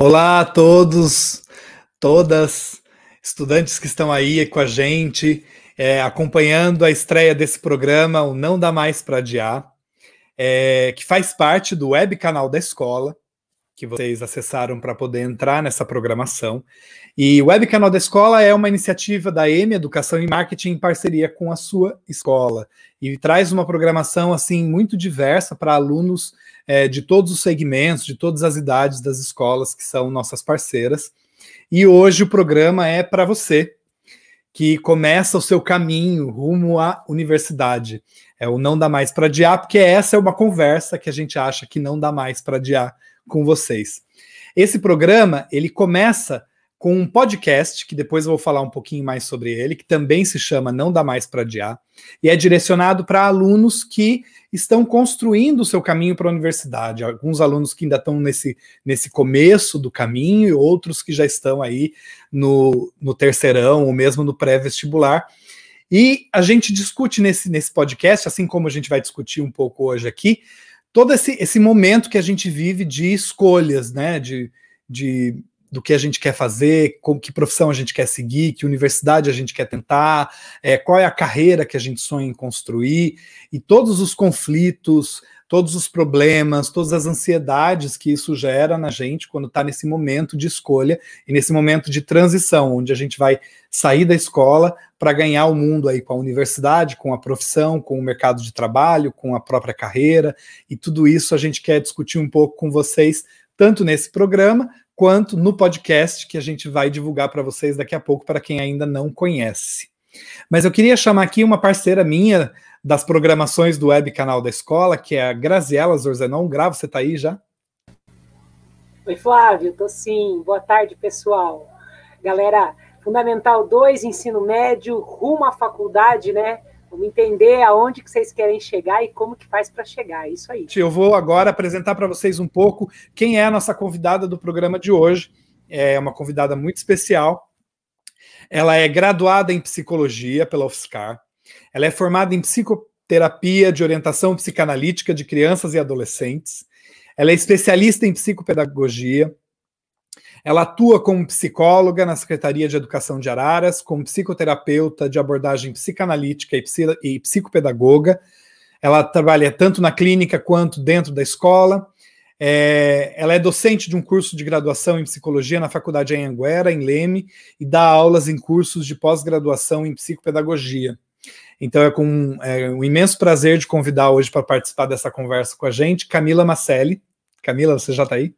Olá a todos, todas, estudantes que estão aí com a gente, é, acompanhando a estreia desse programa, o Não Dá Mais para Adiar, é, que faz parte do web canal da escola, que vocês acessaram para poder entrar nessa programação. E o web canal da escola é uma iniciativa da EME Educação e Marketing em parceria com a sua escola e traz uma programação assim muito diversa para alunos é, de todos os segmentos, de todas as idades das escolas que são nossas parceiras. E hoje o programa é para você que começa o seu caminho rumo à universidade. É o não dá mais para adiar, porque essa é uma conversa que a gente acha que não dá mais para adiar com vocês. Esse programa, ele começa com um podcast, que depois eu vou falar um pouquinho mais sobre ele, que também se chama Não Dá Mais para Adiar, e é direcionado para alunos que estão construindo o seu caminho para a universidade. Alguns alunos que ainda estão nesse, nesse começo do caminho, e outros que já estão aí no, no terceirão, ou mesmo no pré-vestibular. E a gente discute nesse, nesse podcast, assim como a gente vai discutir um pouco hoje aqui, todo esse, esse momento que a gente vive de escolhas, né? De, de do que a gente quer fazer, com que profissão a gente quer seguir, que universidade a gente quer tentar, é, qual é a carreira que a gente sonha em construir, e todos os conflitos, todos os problemas, todas as ansiedades que isso gera na gente quando está nesse momento de escolha e nesse momento de transição, onde a gente vai sair da escola para ganhar o mundo aí com a universidade, com a profissão, com o mercado de trabalho, com a própria carreira, e tudo isso a gente quer discutir um pouco com vocês, tanto nesse programa quanto no podcast que a gente vai divulgar para vocês daqui a pouco, para quem ainda não conhece. Mas eu queria chamar aqui uma parceira minha das programações do web canal da escola, que é a Graziela Zorzenon. Grava, você está aí já? Oi, Flávio, tô sim. Boa tarde, pessoal. Galera, Fundamental 2, ensino médio, rumo à faculdade, né? Vamos entender aonde que vocês querem chegar e como que faz para chegar. É isso aí. Eu vou agora apresentar para vocês um pouco quem é a nossa convidada do programa de hoje. É uma convidada muito especial. Ela é graduada em psicologia pela UFSCar. Ela é formada em psicoterapia de orientação psicanalítica de crianças e adolescentes. Ela é especialista em psicopedagogia, ela atua como psicóloga na Secretaria de Educação de Araras, como psicoterapeuta de abordagem psicanalítica e, psi e psicopedagoga. Ela trabalha tanto na clínica quanto dentro da escola. É, ela é docente de um curso de graduação em psicologia na Faculdade Anhanguera, em Leme, e dá aulas em cursos de pós-graduação em psicopedagogia. Então é com é, um imenso prazer de convidar hoje para participar dessa conversa com a gente Camila Macelli. Camila, você já está aí?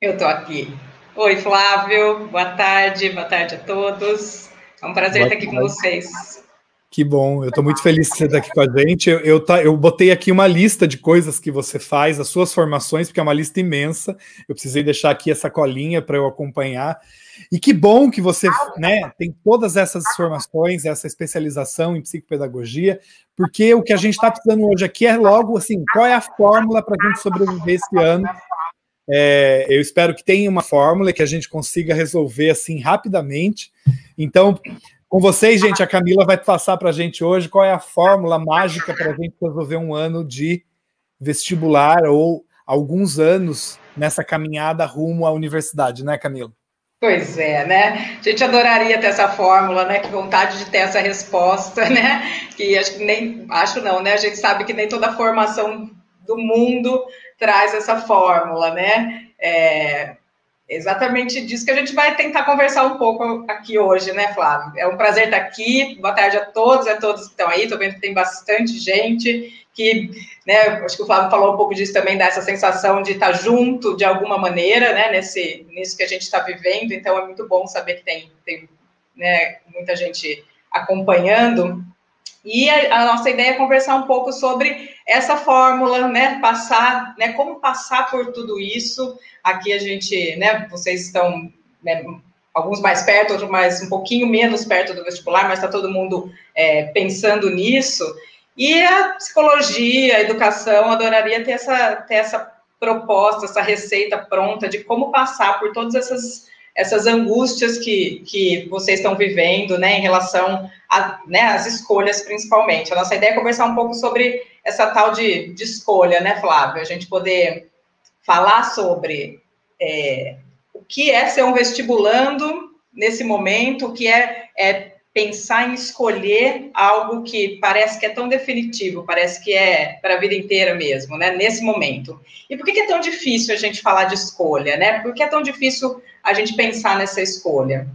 Eu estou aqui. Oi, Flávio. Boa tarde, boa tarde a todos. É um prazer boa estar aqui tarde. com vocês. Que bom, eu estou muito feliz de você estar aqui com a gente. Eu, eu, tá, eu botei aqui uma lista de coisas que você faz, as suas formações, porque é uma lista imensa. Eu precisei deixar aqui essa colinha para eu acompanhar. E que bom que você né, tem todas essas formações, essa especialização em psicopedagogia, porque o que a gente está precisando hoje aqui é logo assim, qual é a fórmula para a gente sobreviver esse ano é, eu espero que tenha uma fórmula que a gente consiga resolver assim rapidamente. Então, com vocês, gente, a Camila vai passar para a gente hoje qual é a fórmula mágica para a gente resolver um ano de vestibular ou alguns anos nessa caminhada rumo à universidade, né, Camila? Pois é, né? A gente adoraria ter essa fórmula, né? Que vontade de ter essa resposta, né? Que acho que nem, acho não, né? A gente sabe que nem toda formação do mundo traz essa fórmula, né? É exatamente disso que a gente vai tentar conversar um pouco aqui hoje, né, Flávio? É um prazer estar aqui. Boa tarde a todos e a todos que estão aí. Estou vendo que tem bastante gente que, né, acho que o Flávio falou um pouco disso também, dessa sensação de estar junto de alguma maneira, né, nesse, nisso que a gente está vivendo. Então, é muito bom saber que tem, tem né, muita gente acompanhando. E a, a, nossa ideia é conversar um pouco sobre essa fórmula, né? Passar, né? Como passar por tudo isso. Aqui a gente, né? Vocês estão, né, alguns mais perto, outros mais um pouquinho menos perto do vestibular, mas está todo mundo é, pensando nisso. E a psicologia, a educação, adoraria ter essa, ter essa proposta, essa receita pronta de como passar por todas essas essas angústias que, que vocês estão vivendo, né, em relação a, né, às escolhas, principalmente. A nossa ideia é conversar um pouco sobre essa tal de, de escolha, né, Flávio? A gente poder falar sobre é, o que é ser um vestibulando nesse momento, o que é, é pensar em escolher algo que parece que é tão definitivo, parece que é para a vida inteira mesmo, né? Nesse momento. E por que é tão difícil a gente falar de escolha, né? Por que é tão difícil a gente pensar nessa escolha?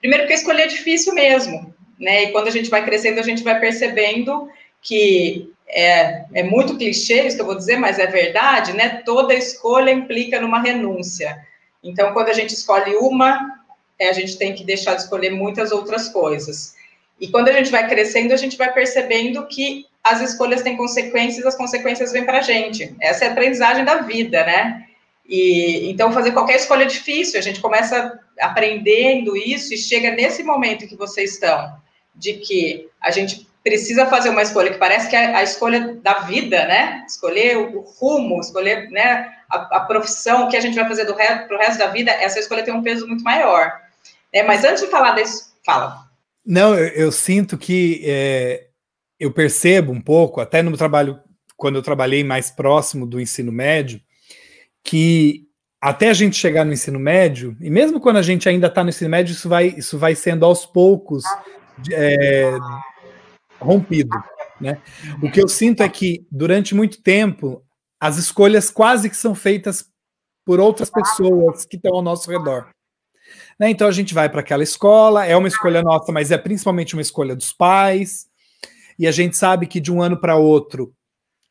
Primeiro, porque escolher é difícil mesmo, né? E quando a gente vai crescendo, a gente vai percebendo que é, é muito clichê isso que eu vou dizer, mas é verdade, né? Toda escolha implica numa renúncia. Então, quando a gente escolhe uma, é, a gente tem que deixar de escolher muitas outras coisas. E quando a gente vai crescendo, a gente vai percebendo que as escolhas têm consequências, as consequências vêm para a gente. Essa é a aprendizagem da vida, né? E então fazer qualquer escolha é difícil. A gente começa aprendendo isso e chega nesse momento que vocês estão, de que a gente precisa fazer uma escolha que parece que é a escolha da vida, né? Escolher o rumo, escolher, né? A, a profissão, o que a gente vai fazer para o resto da vida. Essa escolha tem um peso muito maior. É, mas antes de falar desse, fala. Não, eu, eu sinto que é, eu percebo um pouco, até no trabalho, quando eu trabalhei mais próximo do ensino médio, que até a gente chegar no ensino médio, e mesmo quando a gente ainda está no ensino médio, isso vai, isso vai sendo aos poucos é, rompido. Né? O que eu sinto é que, durante muito tempo, as escolhas quase que são feitas por outras pessoas que estão ao nosso redor. Né? Então a gente vai para aquela escola, é uma escolha nossa, mas é principalmente uma escolha dos pais, e a gente sabe que de um ano para outro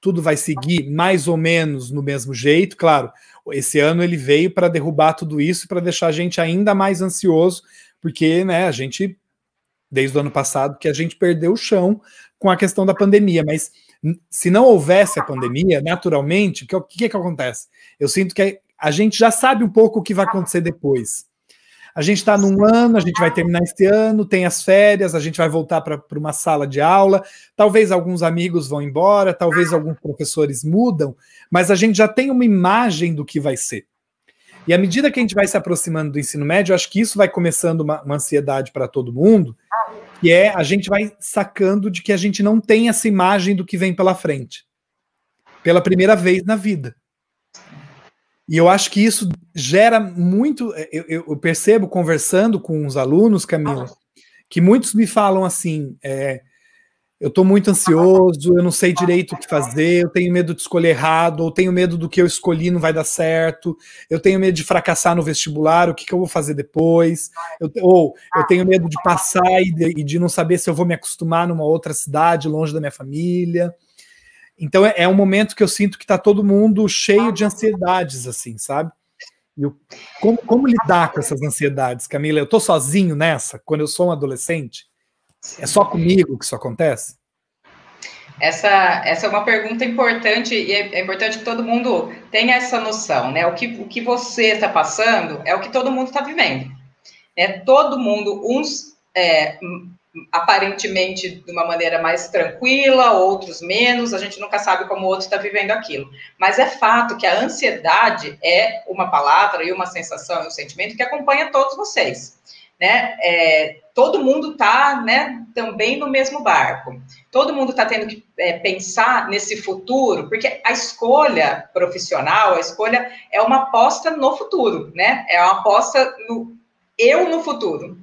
tudo vai seguir mais ou menos no mesmo jeito. Claro, esse ano ele veio para derrubar tudo isso, para deixar a gente ainda mais ansioso, porque né, a gente, desde o ano passado, que a gente perdeu o chão com a questão da pandemia, mas se não houvesse a pandemia, naturalmente, o que, que, que acontece? Eu sinto que a gente já sabe um pouco o que vai acontecer depois. A gente está num ano, a gente vai terminar este ano, tem as férias, a gente vai voltar para uma sala de aula. Talvez alguns amigos vão embora, talvez alguns professores mudam, mas a gente já tem uma imagem do que vai ser. E à medida que a gente vai se aproximando do ensino médio, acho que isso vai começando uma, uma ansiedade para todo mundo, que é a gente vai sacando de que a gente não tem essa imagem do que vem pela frente. Pela primeira vez na vida. E eu acho que isso gera muito. Eu, eu percebo conversando com os alunos, Camila, que muitos me falam assim: é, eu estou muito ansioso, eu não sei direito o que fazer, eu tenho medo de escolher errado, ou tenho medo do que eu escolhi não vai dar certo, eu tenho medo de fracassar no vestibular, o que, que eu vou fazer depois, eu, ou eu tenho medo de passar e de, e de não saber se eu vou me acostumar numa outra cidade, longe da minha família. Então é, é um momento que eu sinto que está todo mundo cheio de ansiedades, assim, sabe? Eu, como, como, lidar com essas ansiedades, Camila? Eu estou sozinho nessa quando eu sou um adolescente? É só comigo que isso acontece? Essa, essa é uma pergunta importante e é, é importante que todo mundo tenha essa noção, né? O que, o que você está passando é o que todo mundo está vivendo. É todo mundo, uns é, aparentemente de uma maneira mais tranquila, outros menos, a gente nunca sabe como o outro está vivendo aquilo. Mas é fato que a ansiedade é uma palavra e uma sensação e um sentimento que acompanha todos vocês. Né? É, todo mundo está né, também no mesmo barco. Todo mundo está tendo que é, pensar nesse futuro, porque a escolha profissional, a escolha é uma aposta no futuro, né? É uma aposta no eu no futuro.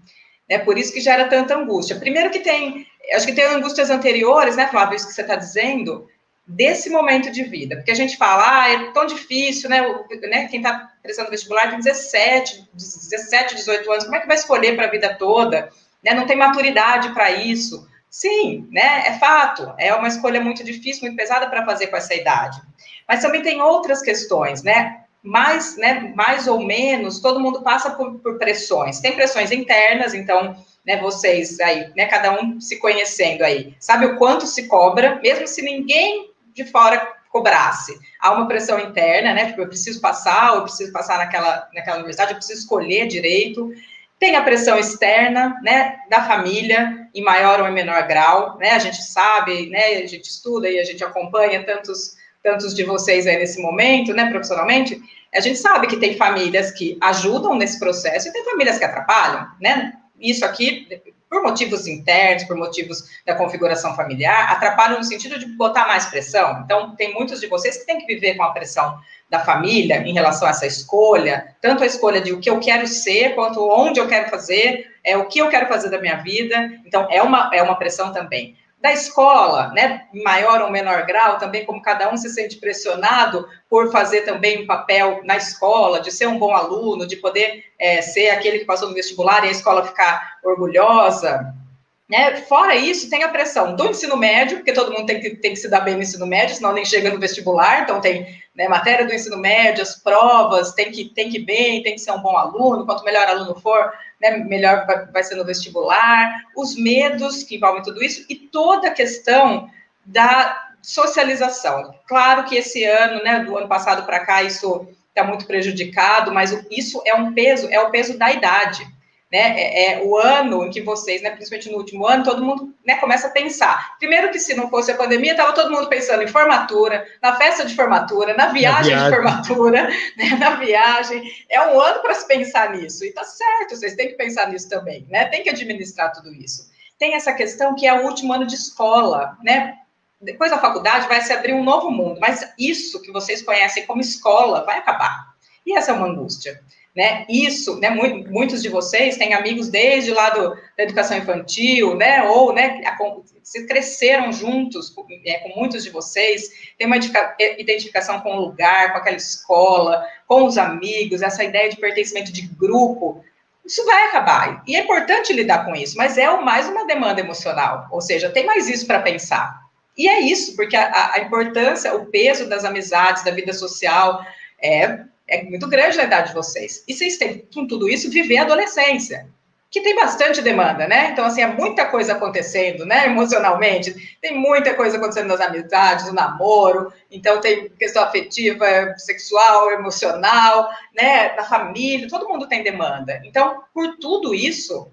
É por isso que gera tanta angústia. Primeiro que tem, acho que tem angústias anteriores, né, Flávio, isso que você está dizendo, desse momento de vida. Porque a gente fala, ah, é tão difícil, né, né quem está prestando vestibular tem 17, 17, 18 anos, como é que vai escolher para a vida toda? Né, não tem maturidade para isso. Sim, né, é fato, é uma escolha muito difícil, muito pesada para fazer com essa idade. Mas também tem outras questões, né? mais, né, mais ou menos, todo mundo passa por, por pressões. Tem pressões internas, então, né, vocês aí, né, cada um se conhecendo aí, sabe o quanto se cobra, mesmo se ninguém de fora cobrasse. Há uma pressão interna, né, tipo, eu preciso passar, eu preciso passar naquela, naquela universidade, eu preciso escolher direito. Tem a pressão externa, né, da família, em maior ou em menor grau, né, a gente sabe, né, a gente estuda e a gente acompanha tantos tantos de vocês aí nesse momento, né, profissionalmente, a gente sabe que tem famílias que ajudam nesse processo e tem famílias que atrapalham, né? Isso aqui, por motivos internos, por motivos da configuração familiar, atrapalham no sentido de botar mais pressão. Então, tem muitos de vocês que têm que viver com a pressão da família em relação a essa escolha, tanto a escolha de o que eu quero ser, quanto onde eu quero fazer, é o que eu quero fazer da minha vida. Então, é uma, é uma pressão também da escola, né, maior ou menor grau, também como cada um se sente pressionado por fazer também um papel na escola, de ser um bom aluno, de poder é, ser aquele que passou no vestibular e a escola ficar orgulhosa. Né? Fora isso, tem a pressão do ensino médio, porque todo mundo tem que, tem que se dar bem no ensino médio, senão nem chega no vestibular, então tem né, matéria do ensino médio, as provas, tem que, tem que ir bem, tem que ser um bom aluno, quanto melhor aluno for, né, melhor vai, vai ser no vestibular, os medos que envolvem tudo isso e toda a questão da socialização. Claro que esse ano, né, do ano passado para cá, isso está muito prejudicado, mas isso é um peso, é o peso da idade né, é, é, o ano em que vocês, né, principalmente no último ano, todo mundo né, começa a pensar. Primeiro que se não fosse a pandemia, estava todo mundo pensando em formatura, na festa de formatura, na viagem, na viagem. de formatura, né, na viagem. É um ano para se pensar nisso. E tá certo, vocês têm que pensar nisso também, né? Tem que administrar tudo isso. Tem essa questão que é o último ano de escola, né? Depois da faculdade vai se abrir um novo mundo, mas isso que vocês conhecem como escola vai acabar. E essa é uma angústia né? Isso, né? Muitos de vocês têm amigos desde lá do, da educação infantil, né? Ou, né? Se cresceram juntos com, é, com muitos de vocês, tem uma identificação com o lugar, com aquela escola, com os amigos, essa ideia de pertencimento de grupo. Isso vai acabar. E é importante lidar com isso, mas é mais uma demanda emocional, ou seja, tem mais isso para pensar. E é isso, porque a, a importância, o peso das amizades, da vida social, é é muito grande a idade de vocês. E vocês têm, com tudo isso, viver a adolescência, que tem bastante demanda, né? Então, assim, é muita coisa acontecendo, né? Emocionalmente, tem muita coisa acontecendo nas amizades, no namoro, então tem questão afetiva, sexual, emocional, né? Da família, todo mundo tem demanda. Então, por tudo isso,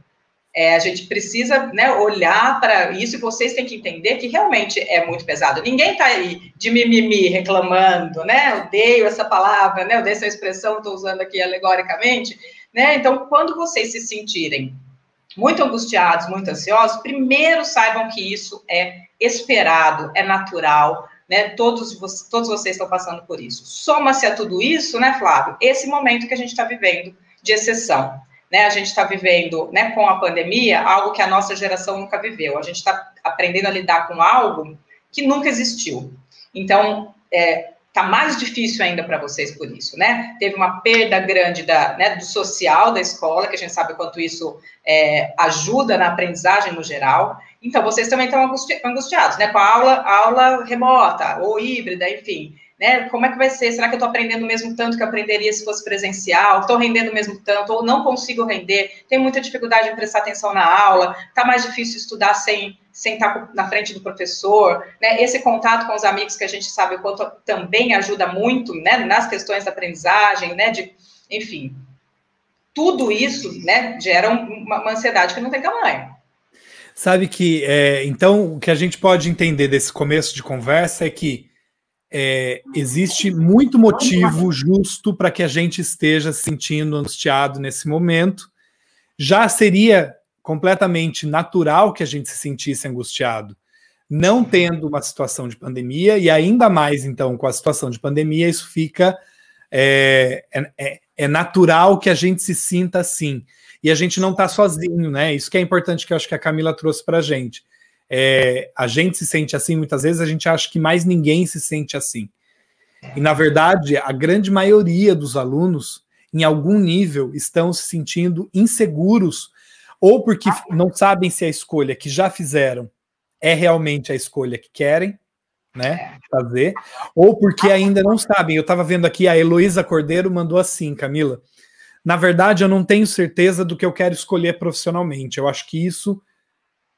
é, a gente precisa né, olhar para isso e vocês têm que entender que realmente é muito pesado. Ninguém está aí de mimimi reclamando, né? Odeio essa palavra, né? Odeio essa expressão, estou usando aqui alegoricamente, né? Então, quando vocês se sentirem muito angustiados, muito ansiosos, primeiro saibam que isso é esperado, é natural, né? Todos, todos vocês estão passando por isso. Soma-se a tudo isso, né, Flávio? Esse momento que a gente está vivendo de exceção. Né, a gente está vivendo, né, com a pandemia, algo que a nossa geração nunca viveu. A gente está aprendendo a lidar com algo que nunca existiu. Então, é, tá mais difícil ainda para vocês por isso, né? Teve uma perda grande da, né, do social da escola, que a gente sabe quanto isso é, ajuda na aprendizagem no geral. Então, vocês também estão angusti angustiados, né? Com a aula, aula remota ou híbrida, enfim né? Como é que vai ser? Será que eu estou aprendendo mesmo tanto que eu aprenderia se fosse presencial? Estou rendendo mesmo tanto? Ou não consigo render? Tenho muita dificuldade em prestar atenção na aula? Está mais difícil estudar sem, estar tá na frente do professor? Né? Esse contato com os amigos que a gente sabe o quanto também ajuda muito, né? Nas questões da aprendizagem, né? De, enfim, tudo isso, né? Gera uma, uma ansiedade que não tem tamanho. Sabe que, é, então, o que a gente pode entender desse começo de conversa é que é, existe muito motivo justo para que a gente esteja se sentindo angustiado nesse momento. Já seria completamente natural que a gente se sentisse angustiado, não tendo uma situação de pandemia, e ainda mais, então, com a situação de pandemia, isso fica. É, é, é, é natural que a gente se sinta assim. E a gente não está sozinho, né? Isso que é importante que eu acho que a Camila trouxe para a gente é, a gente se sente assim, muitas vezes a gente acha que mais ninguém se sente assim. E, na verdade, a grande maioria dos alunos, em algum nível, estão se sentindo inseguros, ou porque não sabem se a escolha que já fizeram é realmente a escolha que querem, né, fazer, ou porque ainda não sabem. Eu estava vendo aqui, a Heloísa Cordeiro mandou assim, Camila. Na verdade, eu não tenho certeza do que eu quero escolher profissionalmente. Eu acho que isso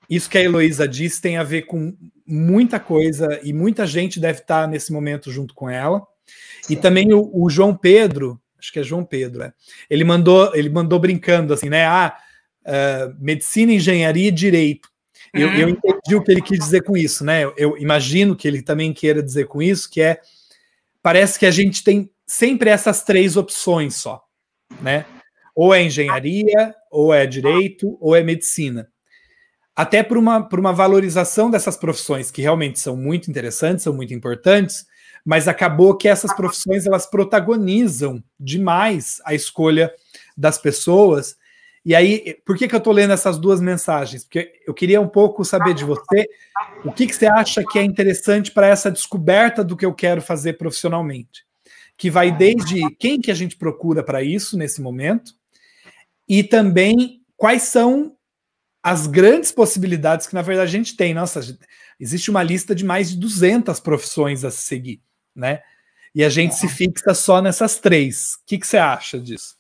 isso que a Heloísa disse tem a ver com muita coisa e muita gente deve estar nesse momento junto com ela. E também o, o, João Pedro, acho que é João Pedro, é, ele mandou ele mandou brincando assim, né? Ah, uh, medicina, engenharia e direito. Eu, eu, uhum. entendi o que ele quis dizer com isso, né? Eu, eu imagino que ele também queira dizer com isso, que é parece que a gente tem sempre essas três opções só, né? Ou é engenharia, ou é direito, ou é medicina. Até por uma, por uma valorização dessas profissões que realmente são muito interessantes, são muito importantes, mas acabou que essas profissões elas protagonizam demais a escolha das pessoas. E aí, por que, que eu estou lendo essas duas mensagens? Porque eu queria um pouco saber de você o que, que você acha que é interessante para essa descoberta do que eu quero fazer profissionalmente. Que vai desde quem que a gente procura para isso nesse momento, e também quais são as grandes possibilidades que, na verdade, a gente tem. Nossa, existe uma lista de mais de 200 profissões a se seguir né? E a gente é. se fixa só nessas três. O que, que você acha disso?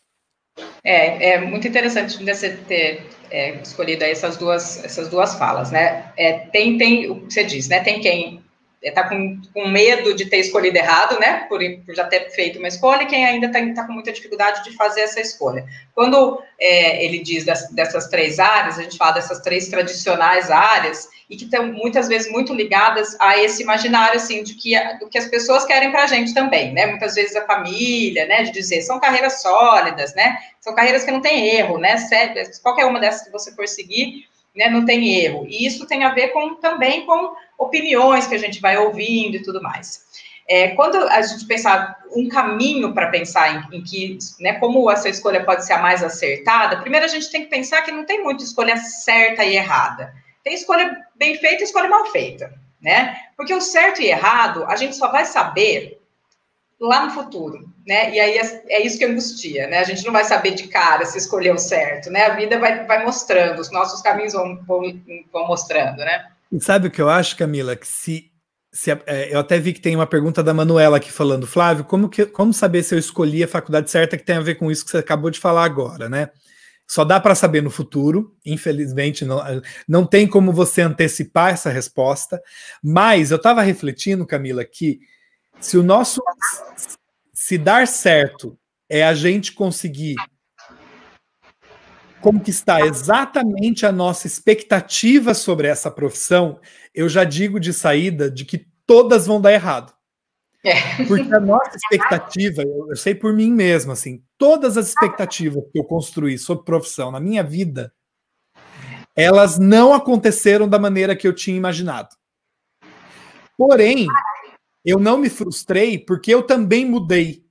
É, é muito interessante você ter é, escolhido essas duas, essas duas falas, né? É, tem, tem, o que você diz, né? Tem quem está com, com medo de ter escolhido errado, né? Por, por já ter feito uma escolha, e quem ainda está tá com muita dificuldade de fazer essa escolha. Quando é, ele diz das, dessas três áreas, a gente fala dessas três tradicionais áreas, e que estão muitas vezes muito ligadas a esse imaginário, assim, de que, do que as pessoas querem para a gente também, né? Muitas vezes a família, né? De dizer, são carreiras sólidas, né? São carreiras que não tem erro, né? Qualquer uma dessas que você for seguir, né? Não tem erro. E isso tem a ver com também com opiniões que a gente vai ouvindo e tudo mais. É, quando a gente pensar um caminho para pensar em, em, que, né, como essa escolha pode ser a mais acertada, primeiro a gente tem que pensar que não tem muita escolha certa e errada. Tem escolha bem feita e escolha mal feita, né? Porque o certo e errado a gente só vai saber lá no futuro, né? E aí é, é, isso que angustia, né? A gente não vai saber de cara se escolheu certo, né? A vida vai, vai mostrando, os nossos caminhos vão, vão, vão mostrando, né? E sabe o que eu acho, Camila? Que se, se é, eu até vi que tem uma pergunta da Manuela aqui falando, Flávio, como, que, como saber se eu escolhi a faculdade certa que tem a ver com isso que você acabou de falar agora, né? Só dá para saber no futuro, infelizmente não, não tem como você antecipar essa resposta, mas eu estava refletindo, Camila, que se o nosso se dar certo é a gente conseguir conquistar exatamente a nossa expectativa sobre essa profissão, eu já digo de saída de que todas vão dar errado. É. Porque a nossa expectativa, eu, sei por mim mesmo, assim, todas as expectativas que eu construí sobre profissão na minha vida, elas não aconteceram da maneira que eu tinha imaginado. Porém, eu não me frustrei porque eu também mudei.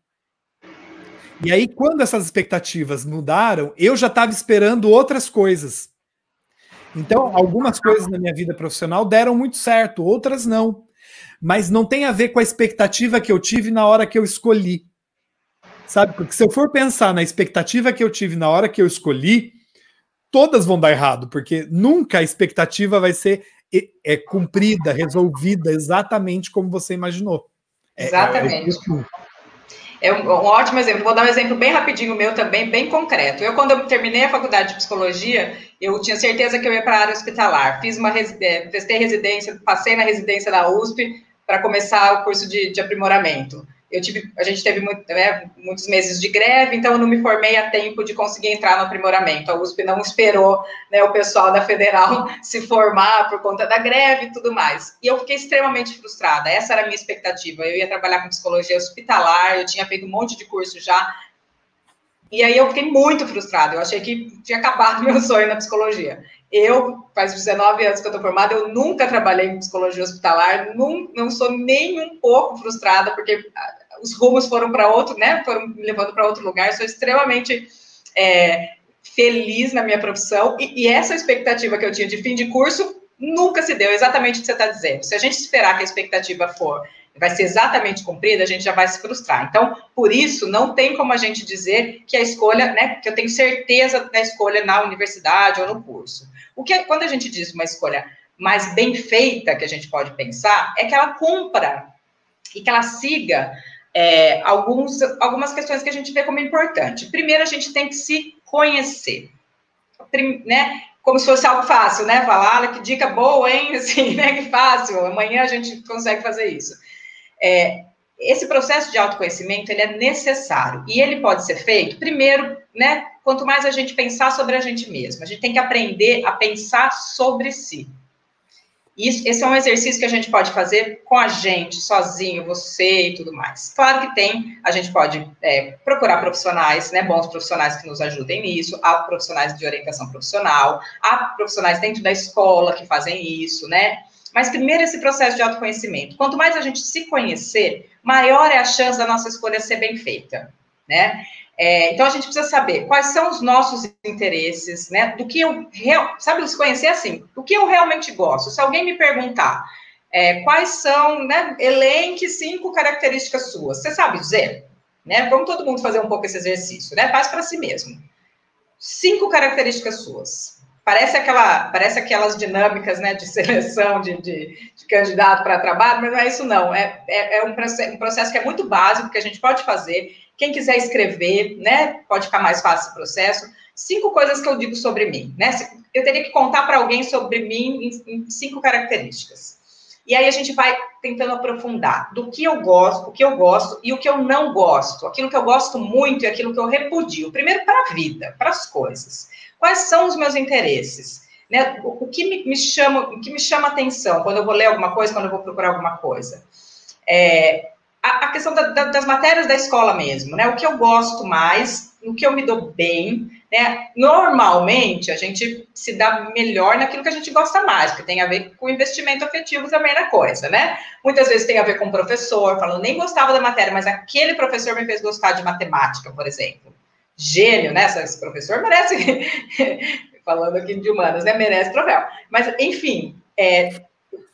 E aí, quando essas expectativas mudaram, eu já estava esperando outras coisas. Então, algumas coisas na minha vida profissional deram muito certo, outras não. Mas não tem a ver com a expectativa que eu tive na hora que eu escolhi. Sabe? Porque se eu for pensar na expectativa que eu tive na hora que eu escolhi, todas vão dar errado, porque nunca a expectativa vai ser é, cumprida, resolvida exatamente como você imaginou. É, é exatamente. É, é um, um, ótimo exemplo. Vou dar um exemplo bem rapidinho meu também, bem concreto. Eu, quando eu terminei a faculdade de psicologia, eu tinha certeza que eu ia para a área hospitalar. Fiz uma é, prestei residência, passei na residência da USP para começar o curso de, de aprimoramento eu tive, a gente teve muito, né, muitos meses de greve, então eu não me formei a tempo de conseguir entrar no aprimoramento. A USP não esperou né, o pessoal da federal se formar por conta da greve e tudo mais. E eu fiquei extremamente frustrada. Essa era a minha expectativa. Eu ia trabalhar com psicologia hospitalar, eu tinha feito um monte de curso já. E aí eu fiquei muito frustrada. Eu achei que tinha acabado meu sonho na psicologia. Eu, faz 19 anos que eu estou formada, eu nunca trabalhei em psicologia hospitalar, não, não sou nem um pouco frustrada, porque os rumos foram para outro, né? Foram me levando para outro lugar. Sou extremamente é, feliz na minha profissão e, e, essa expectativa que eu tinha de fim de curso nunca se deu. Exatamente o que você está dizendo. Se a gente esperar que a expectativa for vai ser exatamente cumprida, a gente já vai se frustrar. Então, por isso, não tem como a gente dizer que a escolha, né, que eu tenho certeza da escolha na universidade ou no curso. O que quando a gente diz uma escolha mais bem feita que a gente pode pensar é que ela cumpra e que ela siga é, alguns, algumas questões que a gente vê como importante. Primeiro, a gente tem que se conhecer, né? Como se fosse algo fácil, né? Falar, que dica boa, hein? Assim, né? Que fácil. Amanhã a gente consegue fazer isso. É, esse processo de autoconhecimento ele é necessário e ele pode ser feito primeiro, né? Quanto mais a gente pensar sobre a gente mesmo, a gente tem que aprender a pensar sobre si. Isso, esse é um exercício que a gente pode fazer com a gente, sozinho, você e tudo mais. Claro que tem, a gente pode é, procurar profissionais, né, bons profissionais que nos ajudem nisso, há profissionais de orientação profissional, há profissionais dentro da escola que fazem isso, né? Mas primeiro esse processo de autoconhecimento. Quanto mais a gente se conhecer, maior é a chance da nossa escolha ser bem feita, né? É, então a gente precisa saber quais são os nossos interesses, né? Do que eu real, sabe se conhecer assim, do que eu realmente gosto. Se alguém me perguntar é, quais são, né? Elenque cinco características suas. Você sabe dizer, né? Vamos todo mundo fazer um pouco esse exercício, né? Faz para si mesmo. Cinco características suas. Parece, aquela, parece aquelas dinâmicas né, de seleção de, de, de candidato para trabalho, mas não é isso, não. É, é, é um, processo, um processo que é muito básico, que a gente pode fazer quem quiser escrever, né, pode ficar mais fácil o processo. Cinco coisas que eu digo sobre mim, né? Eu teria que contar para alguém sobre mim em, cinco características. E aí a gente vai tentando aprofundar do que eu gosto, o que eu gosto e o que eu não gosto. Aquilo que eu gosto muito e aquilo que eu repudio. Primeiro para a vida, para as coisas. Quais são os meus interesses? Né? O, o, que me, me, chama, o que me chama atenção quando eu vou ler alguma coisa, quando eu vou procurar alguma coisa? É, a, a questão da, da, das matérias da escola mesmo, né? O que eu gosto mais, o que eu me dou bem, né? Normalmente a gente se dá melhor naquilo que a gente gosta mais, que tem a ver com investimento afetivo também na coisa, né? Muitas vezes tem a ver com o professor, falando, nem gostava da matéria, mas aquele professor me fez gostar de matemática, por exemplo. Gênio, né? Esse professor merece, falando aqui de humanas, né? Merece troféu. Mas, enfim, é,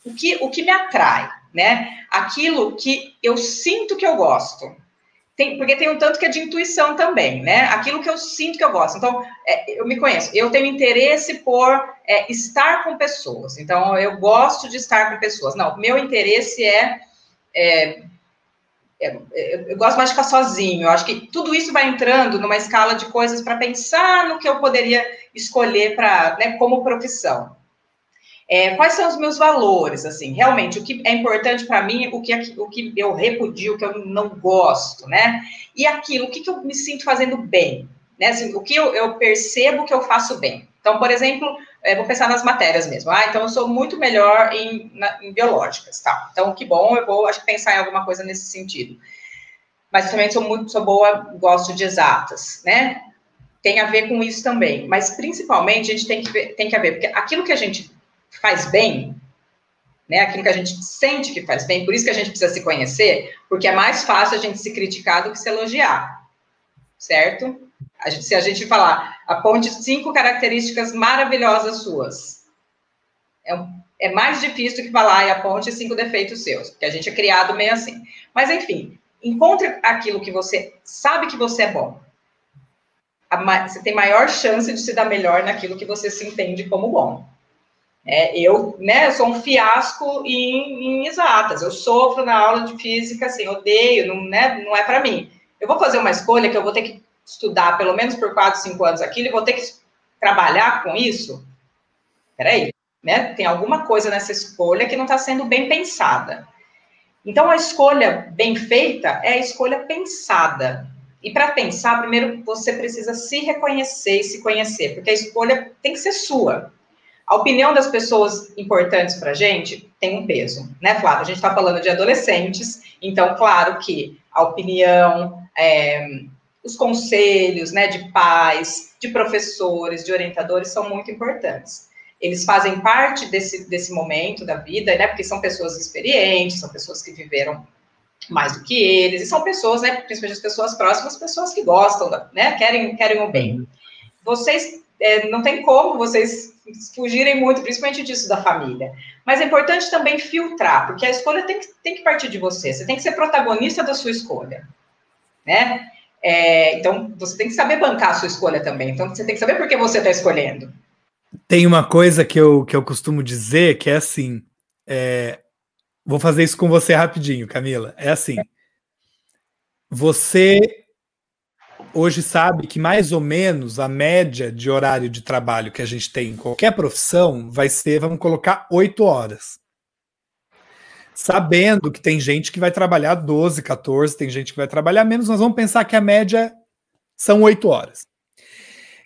o, que, o que me atrai? Né? Aquilo que eu sinto que eu gosto. Tem, porque tem um tanto que é de intuição também, né? Aquilo que eu sinto que eu gosto. Então, é, eu me conheço, eu tenho interesse por é, estar com pessoas. Então, eu gosto de estar com pessoas. Não, meu interesse é, é, é eu gosto mais de ficar sozinho. Eu acho que tudo isso vai entrando numa escala de coisas para pensar no que eu poderia escolher para, né, como profissão. É, quais são os meus valores, assim, realmente, o que é importante para mim, o que, o que eu repudio, o que eu não gosto, né? E aquilo, o que, que eu me sinto fazendo bem, né? Assim, o que eu, eu, percebo que eu faço bem. Então, por exemplo, é, vou pensar nas matérias mesmo. Ah, então eu sou muito melhor em, na, em biológicas, tá? Então, que bom, eu vou, acho pensar em alguma coisa nesse sentido. Mas também sou muito, sou boa, gosto de exatas, né? Tem a ver com isso também. Mas, principalmente, a gente tem que ver, tem que ver, porque aquilo que a gente faz bem, né? Aquilo que a gente sente que faz bem, por isso que a gente precisa se conhecer, porque é mais fácil a gente se criticar do que se elogiar, certo? A gente, se a gente falar, aponte cinco características maravilhosas suas, é, é mais difícil que falar e aponte cinco defeitos seus, porque a gente é criado meio assim. Mas, enfim, encontre aquilo que você sabe que você é bom. Você tem maior chance de se dar melhor naquilo que você se entende como bom. É, eu, né, sou um fiasco em, em, exatas. Eu sofro na aula de física, assim, odeio, não, né, não é para mim. Eu vou fazer uma escolha que eu vou ter que estudar pelo menos por quatro, cinco anos aquilo e vou ter que trabalhar com isso. Peraí, né? Tem alguma coisa nessa escolha que não está sendo bem pensada. Então, a escolha bem feita é a escolha pensada. E para pensar, primeiro você precisa se reconhecer e se conhecer, porque a escolha tem que ser sua. A opinião das pessoas importantes para a gente tem um peso, né, Flávia? A gente está falando de adolescentes, então, claro que a opinião, é, os conselhos, né, de pais, de professores, de orientadores são muito importantes. Eles fazem parte desse, desse momento da vida, né, porque são pessoas experientes, são pessoas que viveram mais do que eles, e são pessoas, né, principalmente as pessoas próximas, pessoas que gostam, né, querem, querem o bem. Vocês, é, não tem como vocês fugirem muito, principalmente disso da família. Mas é importante também filtrar, porque a escolha tem que, tem que partir de você. Você tem que ser protagonista da sua escolha, né? É, então, você tem que saber bancar a sua escolha também. Então, você tem que saber por que você está escolhendo. Tem uma coisa que eu, que eu costumo dizer que é assim. É, vou fazer isso com você rapidinho, Camila. É assim. Você hoje sabe que mais ou menos a média de horário de trabalho que a gente tem em qualquer profissão vai ser, vamos colocar, oito horas. Sabendo que tem gente que vai trabalhar 12, 14, tem gente que vai trabalhar menos, nós vamos pensar que a média são oito horas.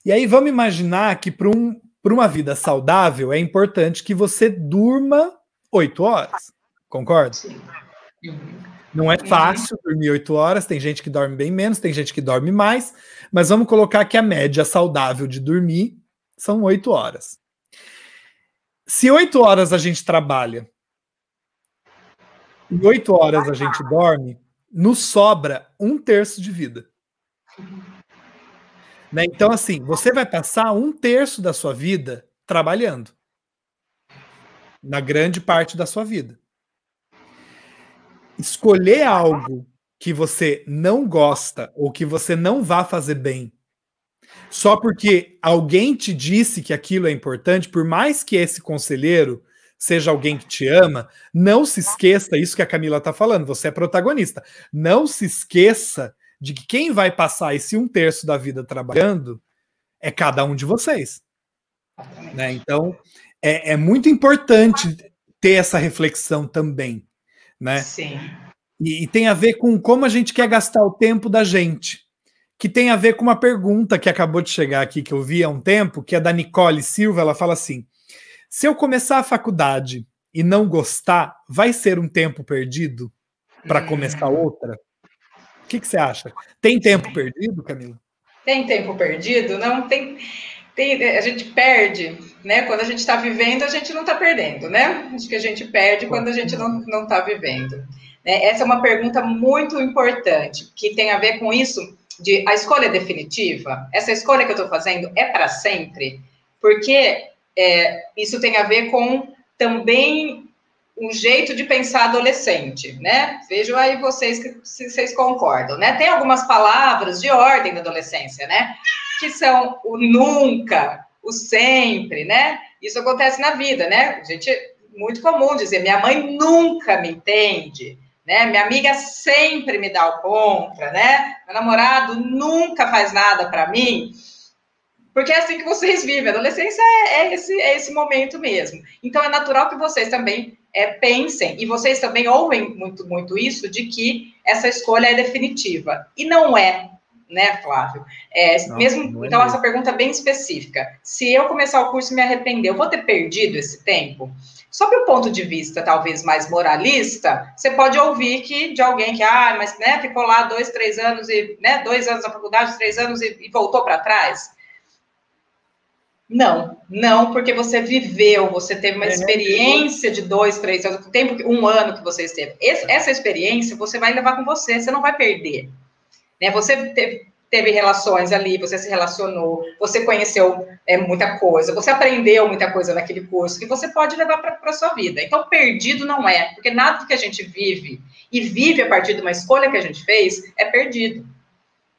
E aí vamos imaginar que para um, uma vida saudável é importante que você durma oito horas. Concorda? Sim. Uhum. Não é uhum. fácil dormir oito horas, tem gente que dorme bem menos, tem gente que dorme mais, mas vamos colocar que a média saudável de dormir são oito horas. Se oito horas a gente trabalha e oito horas a gente dorme, nos sobra um terço de vida. Né? Então, assim, você vai passar um terço da sua vida trabalhando. Na grande parte da sua vida escolher algo que você não gosta ou que você não vá fazer bem, só porque alguém te disse que aquilo é importante, por mais que esse conselheiro seja alguém que te ama, não se esqueça isso que a Camila está falando, você é protagonista. Não se esqueça de que quem vai passar esse um terço da vida trabalhando é cada um de vocês. Né? Então, é, é muito importante ter essa reflexão também né? Sim. E, e, tem a ver com como a gente quer gastar o tempo da gente. Que tem a ver com uma pergunta que acabou de chegar aqui, que eu vi há um tempo, que é da Nicole Silva. Ela fala assim: se eu começar a faculdade e não gostar, vai ser um tempo perdido para hum. começar outra? O que, que você acha? Tem tempo perdido, Camila? Tem tempo perdido? Não tem. Tem, a gente perde, né? Quando a gente está vivendo, a gente não está perdendo, né? Acho que a gente perde quando a gente não está vivendo. Né? Essa é uma pergunta muito importante, que tem a ver com isso de a escolha definitiva. Essa escolha que eu estou fazendo é para sempre, porque é, isso tem a ver com também um jeito de pensar adolescente, né? Vejo aí vocês se vocês concordam, né? Tem algumas palavras de ordem da adolescência, né? Que são o nunca, o sempre, né? Isso acontece na vida, né? A gente muito comum dizer, minha mãe nunca me entende, né? Minha amiga sempre me dá o contra, né? Meu namorado nunca faz nada para mim. Porque é assim que vocês vivem. Adolescência é, é, esse, é esse momento mesmo. Então, é natural que vocês também é, pensem, e vocês também ouvem muito, muito isso, de que essa escolha é definitiva. E não é, né, Flávio? É, não, mesmo, não é então, mesmo. essa pergunta é bem específica. Se eu começar o curso e me arrepender, eu vou ter perdido esse tempo? Sob o ponto de vista, talvez, mais moralista, você pode ouvir que de alguém que, ah, mas né, ficou lá dois, três anos, e né, dois anos na faculdade, três anos e, e voltou para trás. Não, não, porque você viveu, você teve uma é, experiência de dois, três anos, tempo, um ano que você esteve. Esse, essa experiência você vai levar com você, você não vai perder. Né? Você teve, teve relações ali, você se relacionou, você conheceu é, muita coisa, você aprendeu muita coisa naquele curso que você pode levar para a sua vida. Então, perdido não é, porque nada que a gente vive e vive a partir de uma escolha que a gente fez é perdido.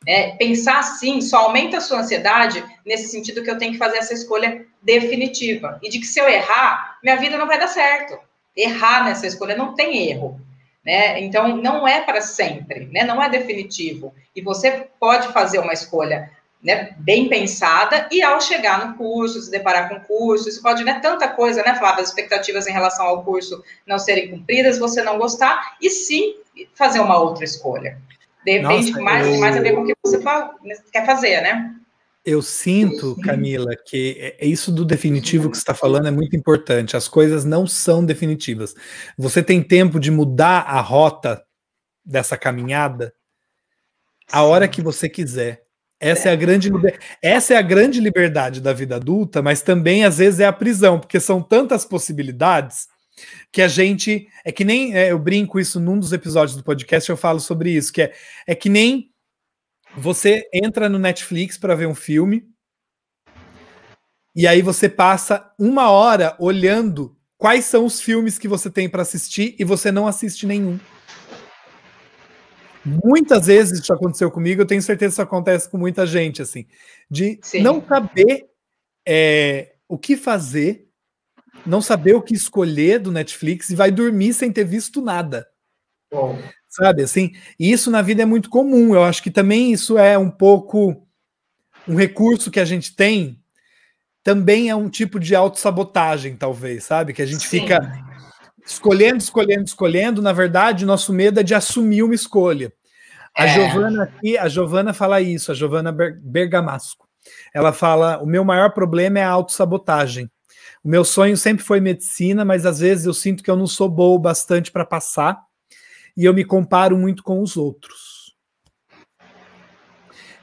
É, pensar assim só aumenta a sua ansiedade nesse sentido que eu tenho que fazer essa escolha definitiva. E de que se eu errar, minha vida não vai dar certo. Errar nessa escolha não tem erro. Né? Então, não é para sempre, né? não é definitivo. E você pode fazer uma escolha né, bem pensada e ao chegar no curso, se deparar com o curso, isso pode, né, tanta coisa, né, Flávia, as expectativas em relação ao curso não serem cumpridas, você não gostar, e sim fazer uma outra escolha. Depende Nossa, mais, eu... mais a ver com o que você quer fazer, né? Eu sinto, Camila, que é, é isso do definitivo que você está falando é muito importante. As coisas não são definitivas. Você tem tempo de mudar a rota dessa caminhada a hora que você quiser. Essa é a grande essa é a grande liberdade da vida adulta, mas também às vezes é a prisão, porque são tantas possibilidades que a gente é que nem é, eu brinco isso num dos episódios do podcast eu falo sobre isso que é, é que nem você entra no Netflix para ver um filme e aí você passa uma hora olhando quais são os filmes que você tem para assistir e você não assiste nenhum. Muitas vezes isso aconteceu comigo, eu tenho certeza que isso acontece com muita gente, assim, de Sim. não saber é, o que fazer não saber o que escolher do Netflix e vai dormir sem ter visto nada. Bom. Sabe assim? E isso na vida é muito comum. Eu acho que também isso é um pouco um recurso que a gente tem. Também é um tipo de autossabotagem, talvez, sabe? Que a gente Sim. fica escolhendo, escolhendo, escolhendo. Na verdade, nosso medo é de assumir uma escolha. A é. Giovana aqui, a Giovana fala isso, a Giovana Bergamasco. Ela fala: o meu maior problema é a autossabotagem O meu sonho sempre foi medicina, mas às vezes eu sinto que eu não sou boa bastante para passar e eu me comparo muito com os outros.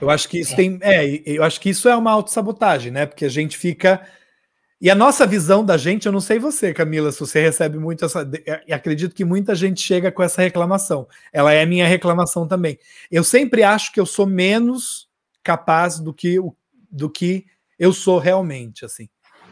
Eu acho que isso é. tem, é, eu acho que isso é uma autossabotagem, né? Porque a gente fica e a nossa visão da gente, eu não sei você, Camila, se você recebe muito essa. E acredito que muita gente chega com essa reclamação. Ela é minha reclamação também. Eu sempre acho que eu sou menos capaz do que, do que eu sou realmente, assim.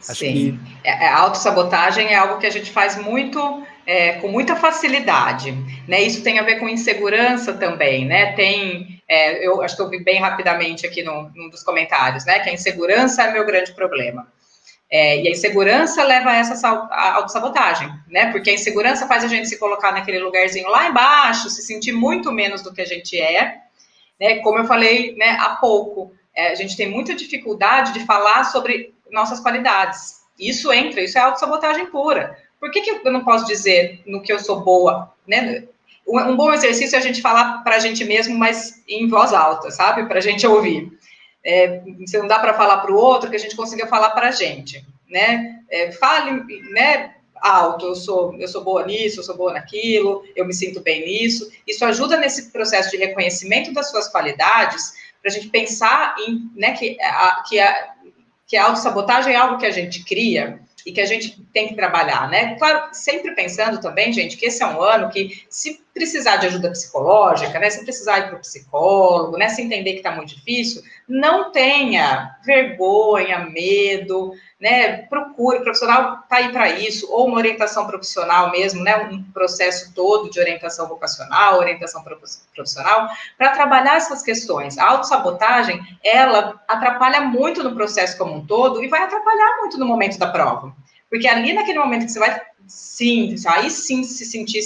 Acho Sim. Que... É, a autossabotagem é algo que a gente faz muito, é, com muita facilidade. Né? Isso tem a ver com insegurança também, né? Tem, é, eu acho que eu vi bem rapidamente aqui no, num dos comentários, né? Que a insegurança é meu grande problema. É, e a insegurança leva a essa autossabotagem, né? Porque a insegurança faz a gente se colocar naquele lugarzinho lá embaixo, se sentir muito menos do que a gente é, né? Como eu falei né, há pouco, é, a gente tem muita dificuldade de falar sobre nossas qualidades. Isso entra, isso é autossabotagem pura. Por que, que eu não posso dizer no que eu sou boa, né? Um bom exercício é a gente falar para a gente mesmo, mas em voz alta, sabe? Para a gente ouvir é, se não dá para falar para o outro, que a gente consiga falar para a gente, né? É, fale, né? Alto, eu sou, eu sou boa nisso, eu sou boa naquilo, eu me sinto bem nisso. Isso ajuda nesse processo de reconhecimento das suas qualidades, para a gente pensar em, né, que a, que a, que a autossabotagem é algo que a gente cria, e que a gente tem que trabalhar, né? Claro, sempre pensando também, gente, que esse é um ano que, se precisar de ajuda psicológica, né? Se precisar ir para o psicólogo, né? Se entender que está muito difícil, não tenha vergonha, medo, né? Procure, o profissional está aí para isso, ou uma orientação profissional mesmo, né? Um processo todo de orientação vocacional, orientação profissional, para trabalhar essas questões. A autossabotagem, ela atrapalha muito no processo como um todo e vai atrapalhar muito no momento da prova. Porque ali naquele momento que você vai sim, aí sim se sentir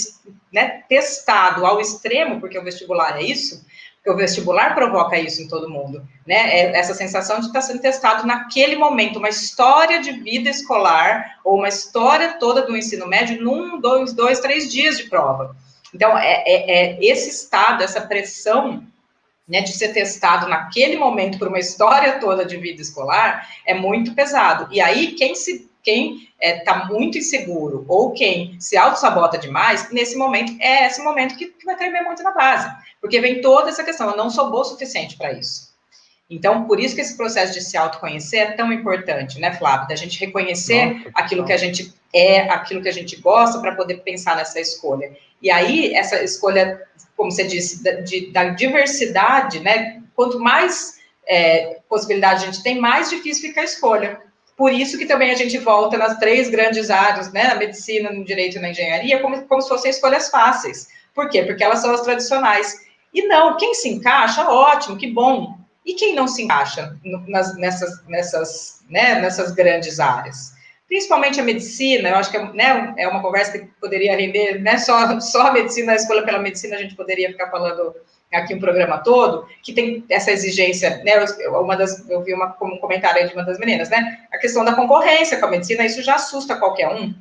né, testado ao extremo, porque o vestibular é isso, porque o vestibular provoca isso em todo mundo, né? É essa sensação de estar sendo testado naquele momento, uma história de vida escolar ou uma história toda do ensino médio num, dois, dois, três dias de prova. Então, é, é, é esse estado, essa pressão né, de ser testado naquele momento por uma história toda de vida escolar é muito pesado. E aí, quem se quem está é, tá muito inseguro ou quem se auto-sabota demais, nesse momento, é esse momento que, que vai tremer muito na base. Porque vem toda essa questão, eu não sou boa o suficiente para isso. Então, por isso que esse processo de se autoconhecer é tão importante, né, Flávio? Da gente reconhecer Nossa, aquilo que a gente é, aquilo que a gente gosta, para poder pensar nessa escolha. E aí, essa escolha, como você disse, da, de, da diversidade, né? Quanto mais é, possibilidade a gente tem, mais difícil fica a escolha. Por isso que também a gente volta nas três grandes áreas, né, na medicina, no direito e na engenharia, como, como se fossem escolhas fáceis. Por quê? Porque elas são as tradicionais. E não, quem se encaixa, ótimo, que bom. E quem não se encaixa nas, nessas, nessas, né, nessas grandes áreas? Principalmente a medicina, eu acho que é, né, é uma conversa que poderia render, né, só, só a medicina, a escolha pela medicina, a gente poderia ficar falando aqui um programa todo, que tem essa exigência, né? Uma das, eu vi uma, um comentário de uma das meninas, né? A questão da concorrência com a medicina, isso já assusta qualquer um.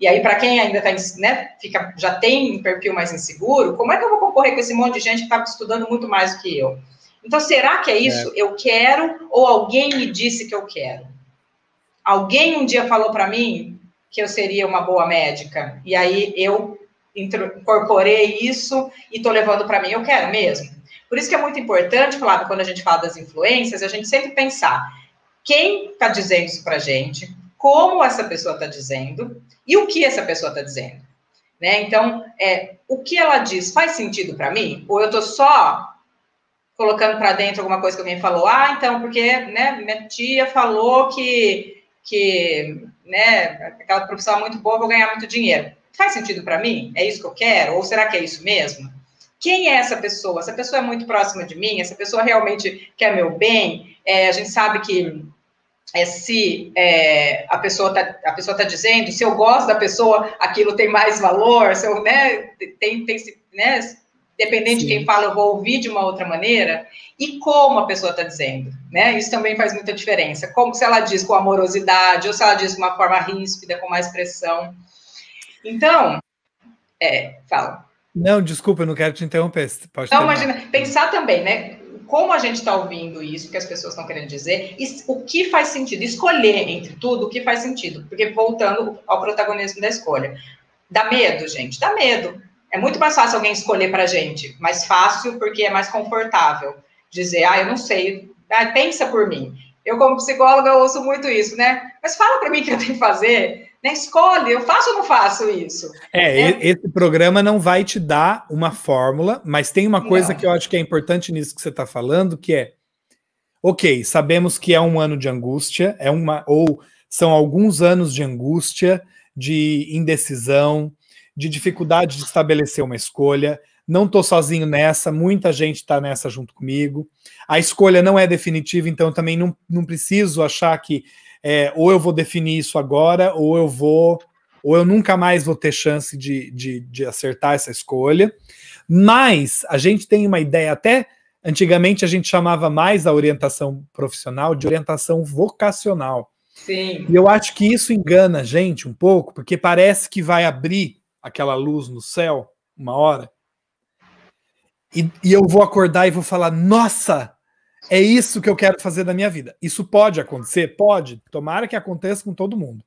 E aí, para quem ainda tá, né, fica, já tem um perfil mais inseguro, como é que eu vou concorrer com esse monte de gente que está estudando muito mais do que eu? Então, será que é isso? É. Eu quero ou alguém me disse que eu quero? Alguém um dia falou para mim que eu seria uma boa médica, e aí eu incorporei isso e estou levando para mim, eu quero mesmo. Por isso que é muito importante, Flávio, quando a gente fala das influências, a gente sempre pensar quem está dizendo isso para a gente, como essa pessoa está dizendo e o que essa pessoa está dizendo. Né? Então, é, o que ela diz faz sentido para mim? Ou eu estou só colocando para dentro alguma coisa que alguém falou? Ah, então, porque né, minha tia falou que, que né, aquela profissão é muito boa, vou ganhar muito dinheiro. Faz sentido para mim? É isso que eu quero? Ou será que é isso mesmo? Quem é essa pessoa? Essa pessoa é muito próxima de mim? Essa pessoa realmente quer meu bem? É, a gente sabe que é, se é, a pessoa está tá dizendo, se eu gosto da pessoa, aquilo tem mais valor, se eu, né, tem, tem, né, dependendo Sim. de quem fala, eu vou ouvir de uma outra maneira, e como a pessoa está dizendo, né, isso também faz muita diferença, como se ela diz com amorosidade, ou se ela diz de uma forma ríspida, com mais pressão, então, é, fala. Não, desculpa, eu não quero te interromper. Pode não, imagina, pensar também, né? como a gente está ouvindo isso, que as pessoas estão querendo dizer, e o que faz sentido, escolher entre tudo o que faz sentido, porque voltando ao protagonismo da escolha. Dá medo, gente, dá medo. É muito mais fácil alguém escolher para a gente, mais fácil porque é mais confortável dizer, ah, eu não sei, ah, pensa por mim. Eu, como psicóloga, ouço muito isso, né? Mas fala para mim o que eu tenho que fazer, né? Escolhe, eu faço ou não faço isso? É, é, esse programa não vai te dar uma fórmula, mas tem uma coisa não. que eu acho que é importante nisso que você está falando, que é, ok, sabemos que é um ano de angústia, é uma ou são alguns anos de angústia, de indecisão, de dificuldade de estabelecer uma escolha. Não estou sozinho nessa, muita gente está nessa junto comigo. A escolha não é definitiva, então também não, não preciso achar que é, ou eu vou definir isso agora, ou eu vou, ou eu nunca mais vou ter chance de, de, de acertar essa escolha. Mas a gente tem uma ideia, até antigamente a gente chamava mais a orientação profissional de orientação vocacional. Sim. E eu acho que isso engana a gente um pouco, porque parece que vai abrir aquela luz no céu uma hora. E, e eu vou acordar e vou falar: nossa, é isso que eu quero fazer da minha vida. Isso pode acontecer? Pode. Tomara que aconteça com todo mundo.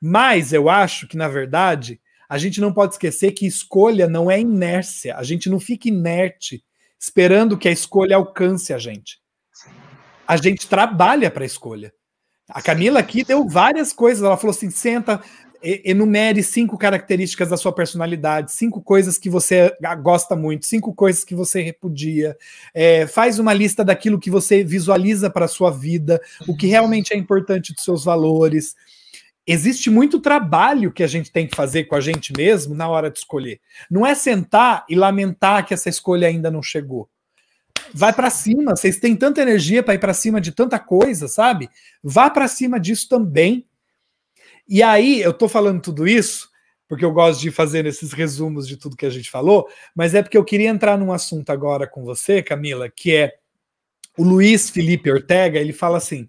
Mas eu acho que, na verdade, a gente não pode esquecer que escolha não é inércia. A gente não fica inerte esperando que a escolha alcance a gente. A gente trabalha para a escolha. A Camila aqui deu várias coisas. Ela falou assim: senta, enumere cinco características da sua personalidade, cinco coisas que você gosta muito, cinco coisas que você repudia. É, faz uma lista daquilo que você visualiza para a sua vida, o que realmente é importante dos seus valores. Existe muito trabalho que a gente tem que fazer com a gente mesmo na hora de escolher. Não é sentar e lamentar que essa escolha ainda não chegou vai para cima. Vocês têm tanta energia para ir para cima de tanta coisa, sabe? Vá para cima disso também. E aí, eu estou falando tudo isso porque eu gosto de fazer esses resumos de tudo que a gente falou, mas é porque eu queria entrar num assunto agora com você, Camila, que é o Luiz Felipe Ortega, ele fala assim: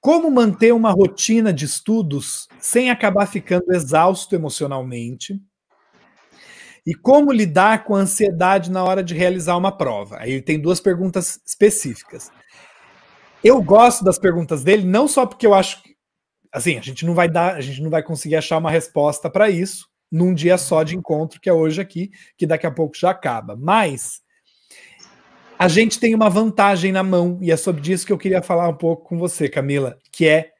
como manter uma rotina de estudos sem acabar ficando exausto emocionalmente? E como lidar com a ansiedade na hora de realizar uma prova? Aí tem duas perguntas específicas. Eu gosto das perguntas dele, não só porque eu acho assim, a gente não vai dar, a gente não vai conseguir achar uma resposta para isso num dia só de encontro, que é hoje aqui, que daqui a pouco já acaba. Mas a gente tem uma vantagem na mão, e é sobre isso que eu queria falar um pouco com você, Camila, que é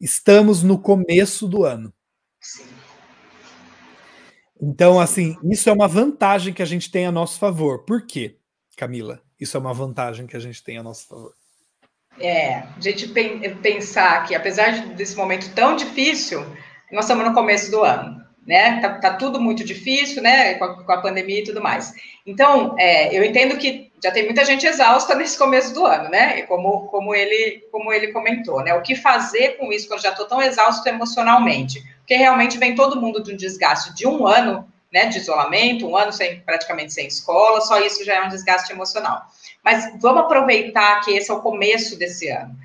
estamos no começo do ano. Então, assim, isso é uma vantagem que a gente tem a nosso favor. Por quê, Camila? Isso é uma vantagem que a gente tem a nosso favor. É, a gente pensar que, apesar desse momento tão difícil, nós estamos no começo do ano, né? Tá, tá tudo muito difícil, né? Com a, com a, pandemia e tudo mais. Então, é, eu entendo que já tem muita gente exausta nesse começo do ano, né? Como, como, ele, como ele comentou, né? O que fazer com isso quando já estou tão exausto emocionalmente? porque realmente vem todo mundo de um desgaste de um ano né, de isolamento, um ano sem, praticamente sem escola, só isso já é um desgaste emocional. Mas vamos aproveitar que esse é o começo desse ano.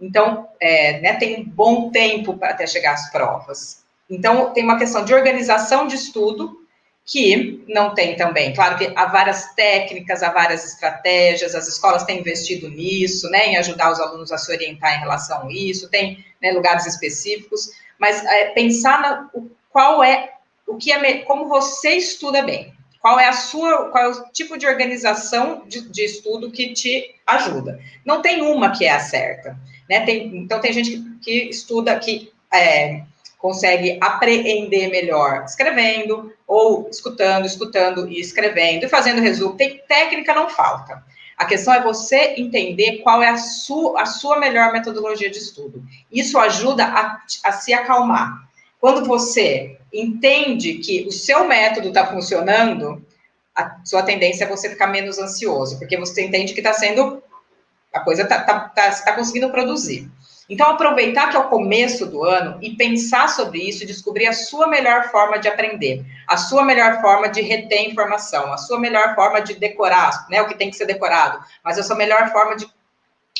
Então, é, né, tem um bom tempo para até chegar às provas. Então, tem uma questão de organização de estudo, que não tem também. Claro que há várias técnicas, há várias estratégias, as escolas têm investido nisso, né, em ajudar os alunos a se orientar em relação a isso, tem né, lugares específicos, mas é, pensar na, o, qual é o que é como você estuda bem. Qual é a sua, qual é o tipo de organização de, de estudo que te ajuda? Não tem uma que é a certa, né? Tem, então tem gente que, que estuda que é, consegue apreender melhor escrevendo ou escutando, escutando e escrevendo e fazendo resumo. Tem técnica não falta. A questão é você entender qual é a sua, a sua melhor metodologia de estudo. Isso ajuda a, a se acalmar. Quando você entende que o seu método está funcionando, a sua tendência é você ficar menos ansioso, porque você entende que está sendo. A coisa está tá, tá, tá conseguindo produzir. Então, aproveitar que é o começo do ano e pensar sobre isso descobrir a sua melhor forma de aprender, a sua melhor forma de reter informação, a sua melhor forma de decorar, né, o que tem que ser decorado, mas a sua melhor forma de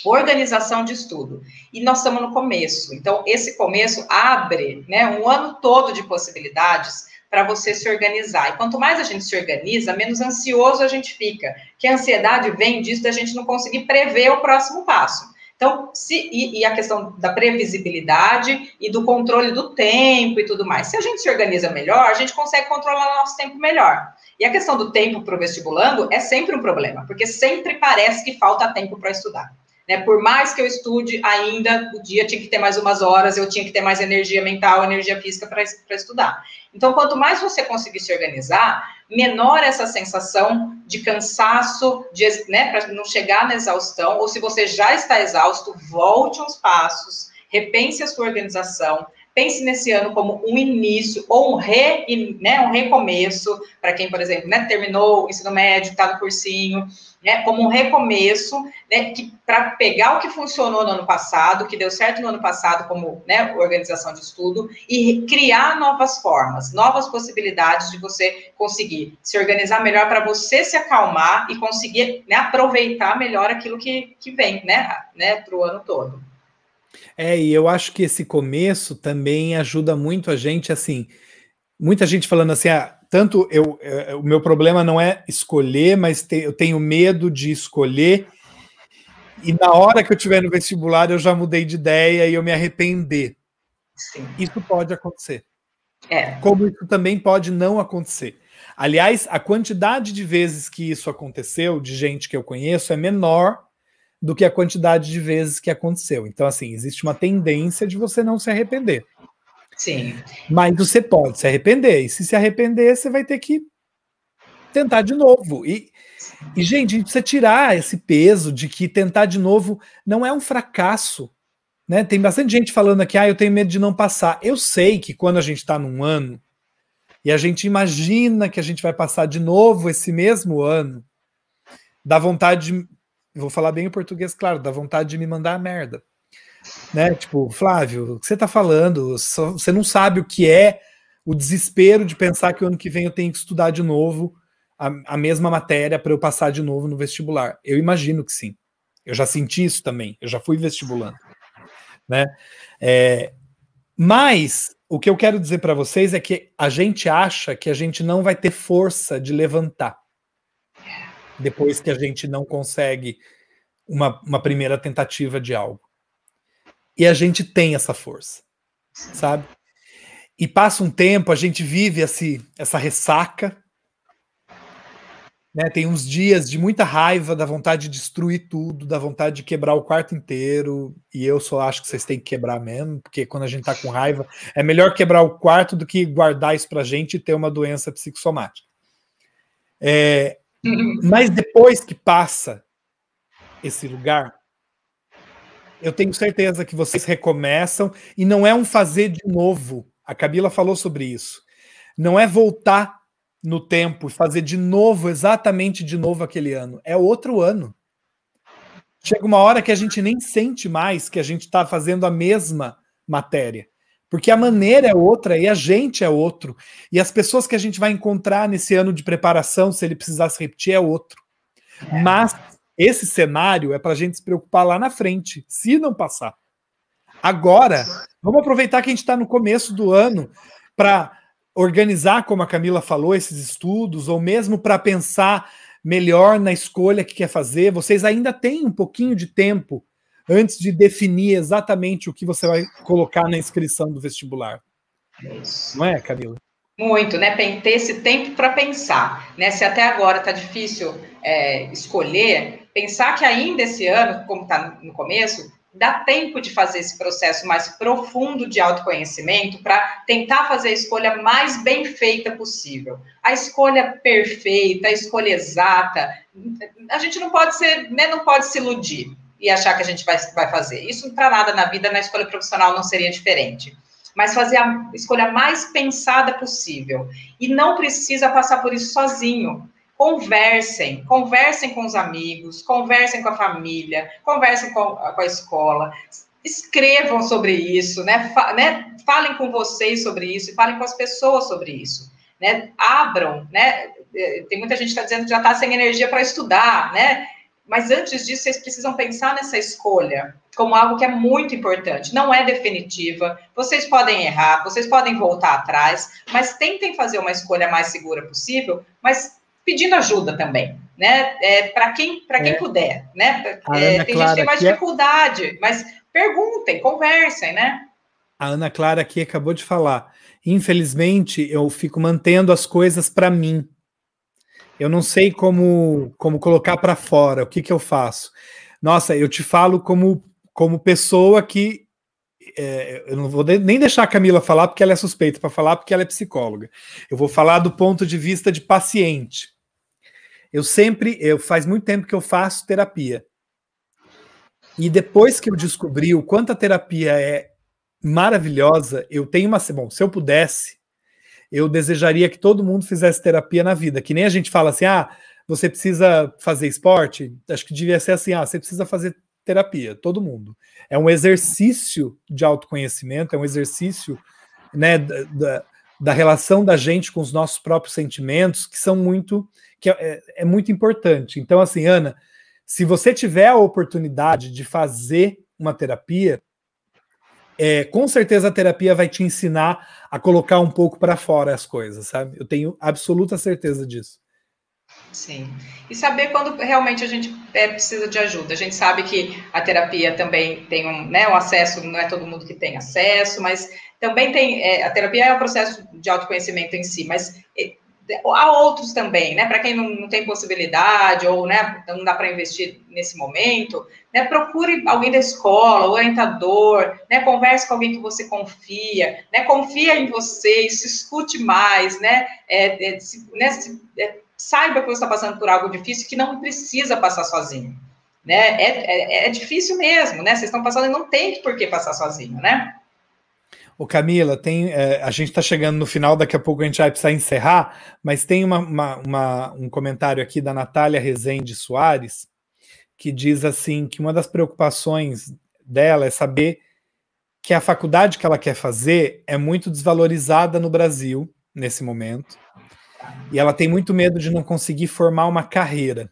organização de estudo. E nós estamos no começo. Então, esse começo abre né, um ano todo de possibilidades para você se organizar. E quanto mais a gente se organiza, menos ansioso a gente fica. Que a ansiedade vem disso da gente não conseguir prever o próximo passo. Então, se, e, e, a questão da previsibilidade e do controle do tempo e tudo mais. Se a gente se organiza melhor, a gente consegue controlar o nosso tempo melhor. E a questão do tempo para o vestibulando é sempre um problema, porque sempre parece que falta tempo para estudar. Né? Por mais que eu estude ainda, o dia tinha que ter mais umas horas, eu tinha que ter mais energia mental, energia física para estudar. Então, quanto mais você conseguir se organizar, menor essa sensação de cansaço, de, né, para não chegar na exaustão, ou se você já está exausto, volte uns passos, repense a sua organização, pense nesse ano como um início ou um, re, né, um recomeço, para quem, por exemplo, né, terminou o ensino médio, está no cursinho, né, como um recomeço, né, para pegar o que funcionou no ano passado, que deu certo no ano passado como né, organização de estudo, e criar novas formas, novas possibilidades de você conseguir se organizar melhor para você se acalmar e conseguir né, aproveitar melhor aquilo que, que vem né, né, para o ano todo. É, e eu acho que esse começo também ajuda muito a gente, assim, muita gente falando assim, ah, tanto eu, é, o meu problema não é escolher, mas te, eu tenho medo de escolher, e na hora que eu estiver no vestibular eu já mudei de ideia e eu me arrepender. Sim. Isso pode acontecer. É. Como isso também pode não acontecer. Aliás, a quantidade de vezes que isso aconteceu, de gente que eu conheço, é menor do que a quantidade de vezes que aconteceu. Então, assim, existe uma tendência de você não se arrepender. Sim. Mas você pode se arrepender. E se se arrepender, você vai ter que tentar de novo. E, e, gente, a gente precisa tirar esse peso de que tentar de novo não é um fracasso. Né? Tem bastante gente falando aqui, ah, eu tenho medo de não passar. Eu sei que quando a gente está num ano e a gente imagina que a gente vai passar de novo esse mesmo ano, dá vontade de vou falar bem em português, claro, dá vontade de me mandar a merda. Né? Tipo, Flávio, o que você tá falando? Você não sabe o que é o desespero de pensar que o ano que vem eu tenho que estudar de novo a, a mesma matéria para eu passar de novo no vestibular. Eu imagino que sim. Eu já senti isso também. Eu já fui vestibulando. Né? É, mas o que eu quero dizer para vocês é que a gente acha que a gente não vai ter força de levantar depois que a gente não consegue uma, uma primeira tentativa de algo. E a gente tem essa força, sabe? E passa um tempo, a gente vive esse, essa ressaca, né? Tem uns dias de muita raiva, da vontade de destruir tudo, da vontade de quebrar o quarto inteiro. E eu só acho que vocês têm que quebrar mesmo, porque quando a gente tá com raiva, é melhor quebrar o quarto do que guardar isso pra gente e ter uma doença psicossomática. É, mas depois que passa esse lugar, eu tenho certeza que vocês recomeçam e não é um fazer de novo. A Camila falou sobre isso. Não é voltar no tempo e fazer de novo, exatamente de novo aquele ano. É outro ano. Chega uma hora que a gente nem sente mais que a gente está fazendo a mesma matéria. Porque a maneira é outra e a gente é outro. E as pessoas que a gente vai encontrar nesse ano de preparação, se ele precisar se repetir, é outro. É. Mas esse cenário é para a gente se preocupar lá na frente, se não passar. Agora, vamos aproveitar que a gente está no começo do ano para organizar, como a Camila falou, esses estudos, ou mesmo para pensar melhor na escolha que quer fazer. Vocês ainda têm um pouquinho de tempo antes de definir exatamente o que você vai colocar na inscrição do vestibular. Não é, Camila? Muito, né? Ter esse tempo para pensar, né? Se até agora está difícil é, escolher, pensar que ainda esse ano, como está no começo, dá tempo de fazer esse processo mais profundo de autoconhecimento para tentar fazer a escolha mais bem feita possível. A escolha perfeita, a escolha exata, a gente não pode ser, né, não pode se iludir e achar que a gente vai, vai fazer. Isso para nada na vida, na escolha profissional não seria diferente. Mas fazer a escolha mais pensada possível. E não precisa passar por isso sozinho. Conversem, conversem com os amigos, conversem com a família, conversem com, com a escola, escrevam sobre isso, né? Fa, né? Falem com vocês sobre isso, falem com as pessoas sobre isso, né? Abram, né? Eh, tem muita gente que está dizendo que já está sem energia para estudar, né? Mas antes disso, vocês precisam pensar nessa escolha como algo que é muito importante. Não é definitiva. Vocês podem errar, vocês podem voltar atrás, mas tentem fazer uma escolha mais segura possível, mas pedindo ajuda também, né? É, para quem, para quem é. puder, né? É, tem gente que tem mais é dificuldade, mas perguntem, conversem, né? A Ana Clara aqui acabou de falar. Infelizmente, eu fico mantendo as coisas para mim. Eu não sei como, como colocar para fora. O que, que eu faço? Nossa, eu te falo como, como pessoa que. É, eu não vou nem deixar a Camila falar porque ela é suspeita para falar, porque ela é psicóloga. Eu vou falar do ponto de vista de paciente. Eu sempre, eu faz muito tempo que eu faço terapia. E depois que eu descobri o quanto a terapia é maravilhosa, eu tenho uma. Bom, se eu pudesse, eu desejaria que todo mundo fizesse terapia na vida. Que nem a gente fala assim, ah, você precisa fazer esporte. Acho que devia ser assim, ah, você precisa fazer terapia, todo mundo. É um exercício de autoconhecimento, é um exercício né, da, da relação da gente com os nossos próprios sentimentos, que são muito, que é, é muito importante. Então, assim, Ana, se você tiver a oportunidade de fazer uma terapia, é, com certeza a terapia vai te ensinar a colocar um pouco para fora as coisas, sabe? Eu tenho absoluta certeza disso. Sim. E saber quando realmente a gente é, precisa de ajuda. A gente sabe que a terapia também tem um, né, um acesso, não é todo mundo que tem acesso, mas também tem. É, a terapia é um processo de autoconhecimento em si, mas há outros também, né? Para quem não, não, tem possibilidade ou né, não dá para investir nesse momento, né? Procure alguém da escola, orientador, né? Converse com alguém que você confia, né? Confia em você, se escute mais, né? É, é, se, né se, é, saiba que você está passando por algo difícil que não precisa passar sozinho, né? É, é, é difícil mesmo, né? Vocês estão passando e não tem por que passar sozinho, né? Ô Camila, tem, é, a gente está chegando no final, daqui a pouco a gente vai precisar encerrar, mas tem uma, uma, uma, um comentário aqui da Natália Rezende Soares, que diz assim que uma das preocupações dela é saber que a faculdade que ela quer fazer é muito desvalorizada no Brasil nesse momento, e ela tem muito medo de não conseguir formar uma carreira.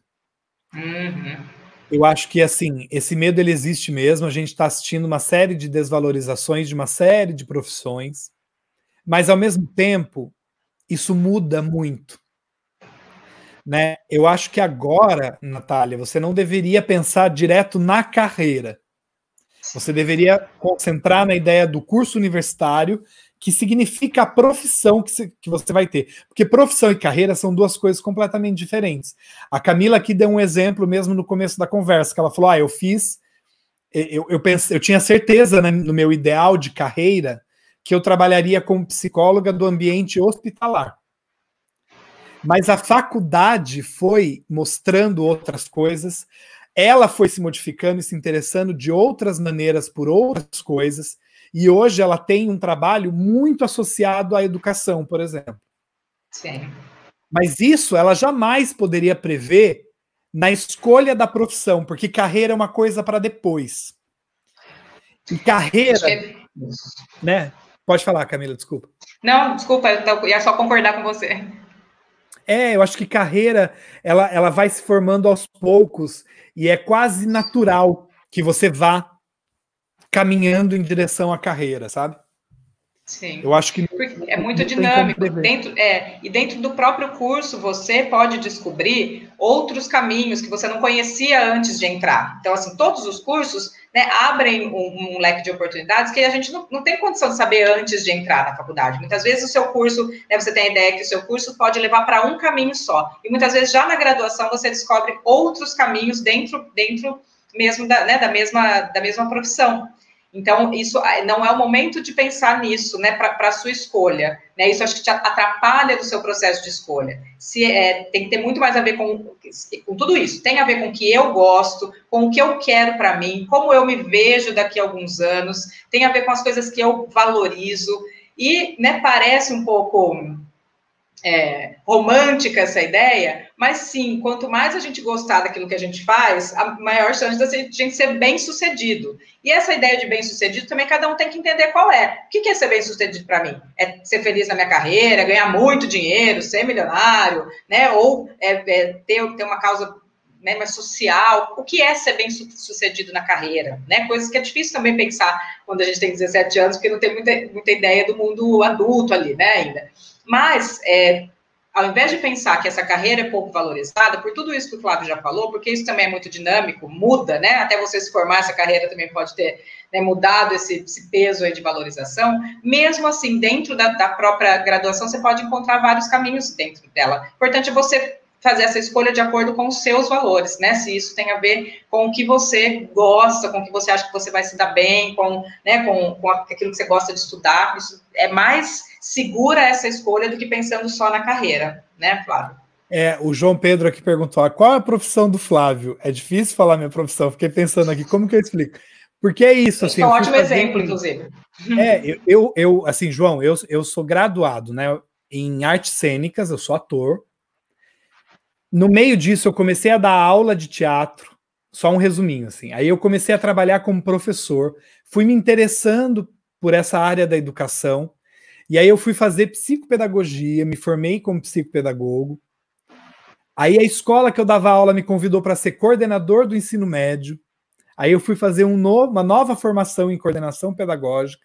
Uhum. Eu acho que assim, esse medo ele existe mesmo. A gente está assistindo uma série de desvalorizações de uma série de profissões, mas ao mesmo tempo isso muda muito. Né? Eu acho que agora, Natália, você não deveria pensar direto na carreira. Você deveria concentrar na ideia do curso universitário que significa a profissão que, se, que você vai ter. Porque profissão e carreira são duas coisas completamente diferentes. A Camila aqui deu um exemplo mesmo no começo da conversa, que ela falou: ah, eu fiz, eu, eu, pensei, eu tinha certeza né, no meu ideal de carreira que eu trabalharia como psicóloga do ambiente hospitalar. Mas a faculdade foi mostrando outras coisas, ela foi se modificando e se interessando de outras maneiras por outras coisas e hoje ela tem um trabalho muito associado à educação, por exemplo. Sim. Mas isso ela jamais poderia prever na escolha da profissão, porque carreira é uma coisa para depois. E carreira, que... né? Pode falar, Camila, desculpa. Não, desculpa, eu ia só concordar com você. É, eu acho que carreira ela, ela vai se formando aos poucos e é quase natural que você vá caminhando em direção à carreira, sabe? Sim. Eu acho que é muito dinâmico. Dentro, é, e dentro do próprio curso, você pode descobrir outros caminhos que você não conhecia antes de entrar. Então, assim, todos os cursos né, abrem um, um, leque de oportunidades que a gente não, não, tem condição de saber antes de entrar na faculdade. Muitas vezes o seu curso, né, você tem a ideia que o seu curso pode levar para um caminho só. E muitas vezes já na graduação você descobre outros caminhos dentro, dentro mesmo da, né, da, mesma, da mesma profissão. Então, isso ah, não é o momento de pensar nisso, né, para a sua escolha. Né? Isso acho que te atrapalha no seu processo de escolha. Se é, tem que ter muito mais a ver com, com tudo isso. Tem a ver com o que eu gosto, com o que eu quero para mim, como eu me vejo daqui a alguns anos, tem a ver com as coisas que eu valorizo. E né, parece um pouco é, romântica essa ideia, mas sim, quanto mais a gente gostar daquilo que a gente faz, a maior chance da gente ser bem sucedido. E essa ideia de bem sucedido também cada um tem que entender qual é. O que é ser bem sucedido para mim? É ser feliz na minha carreira, ganhar muito dinheiro, ser milionário, né? Ou é, é ter, ter uma causa né, mais social, o que é ser bem sucedido na carreira, né? Coisas que é difícil também pensar quando a gente tem 17 anos, porque não tem muita, muita ideia do mundo adulto ali, né, ainda. Mas, é, ao invés de pensar que essa carreira é pouco valorizada, por tudo isso que o Flávio já falou, porque isso também é muito dinâmico, muda, né? Até você se formar, essa carreira também pode ter né, mudado esse, esse, peso aí de valorização. Mesmo assim, dentro da, da própria graduação, você pode encontrar vários caminhos dentro dela. Importante é você fazer essa escolha de acordo com os seus valores, né? Se isso tem a ver com o que você gosta, com o que você acha que você vai se dar bem, com, né, com, com aquilo que você gosta de estudar, isso é mais segura essa escolha do que pensando só na carreira, né, Flávio? É, o João Pedro aqui perguntou: qual é a profissão do Flávio? É difícil falar minha profissão, fiquei pensando aqui, como que eu explico? Porque é isso, assim. É um ótimo exemplo, inclusive. É, eu, eu, eu, assim, João, eu, eu sou graduado, né, em artes cênicas, eu sou ator, no meio disso, eu comecei a dar aula de teatro, só um resuminho, assim. Aí eu comecei a trabalhar como professor, fui me interessando por essa área da educação, e aí eu fui fazer psicopedagogia, me formei como psicopedagogo. Aí a escola que eu dava aula me convidou para ser coordenador do ensino médio. Aí eu fui fazer um uma nova formação em coordenação pedagógica.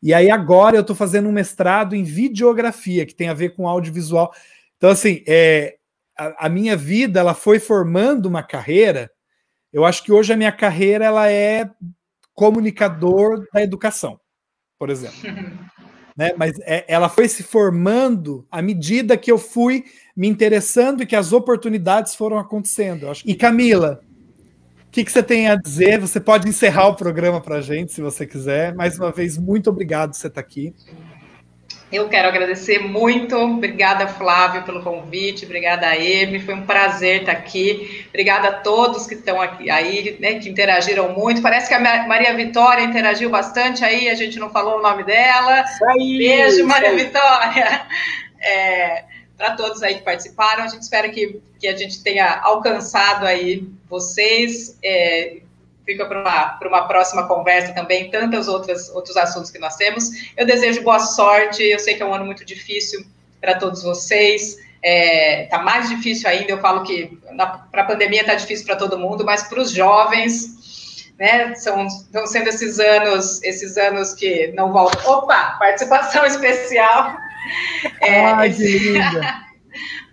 E aí agora eu estou fazendo um mestrado em videografia, que tem a ver com audiovisual. Então, assim, é, a, a, minha vida ela foi formando uma carreira. Eu acho que hoje a minha carreira ela é comunicador da educação, por exemplo. né? Mas é, ela foi se formando à medida que eu fui me interessando e que as oportunidades foram acontecendo. Acho. E Camila, o que, que você tem a dizer? Você pode encerrar o programa para a gente, se você quiser. Mais uma vez, muito obrigado por você estar aqui. Eu quero agradecer muito. Obrigada, Flávio, pelo convite. Obrigada, Emi. Foi um prazer estar aqui. Obrigada a todos que estão aqui aí, né, que interagiram muito. Parece que a Maria Vitória interagiu bastante aí, a gente não falou o nome dela. Aí, Beijo, Maria. Vitória. É, Para todos aí que participaram, a gente espera que, que a gente tenha alcançado aí vocês. É, fica para uma, uma próxima conversa também, tantos outros, outros assuntos que nós temos. Eu desejo boa sorte, eu sei que é um ano muito difícil para todos vocês, está é, tá mais difícil ainda, eu falo que para a pandemia está difícil para todo mundo, mas para os jovens, né, são, estão sendo esses anos, esses anos que não voltam. Opa, participação especial. É, Ai, que linda!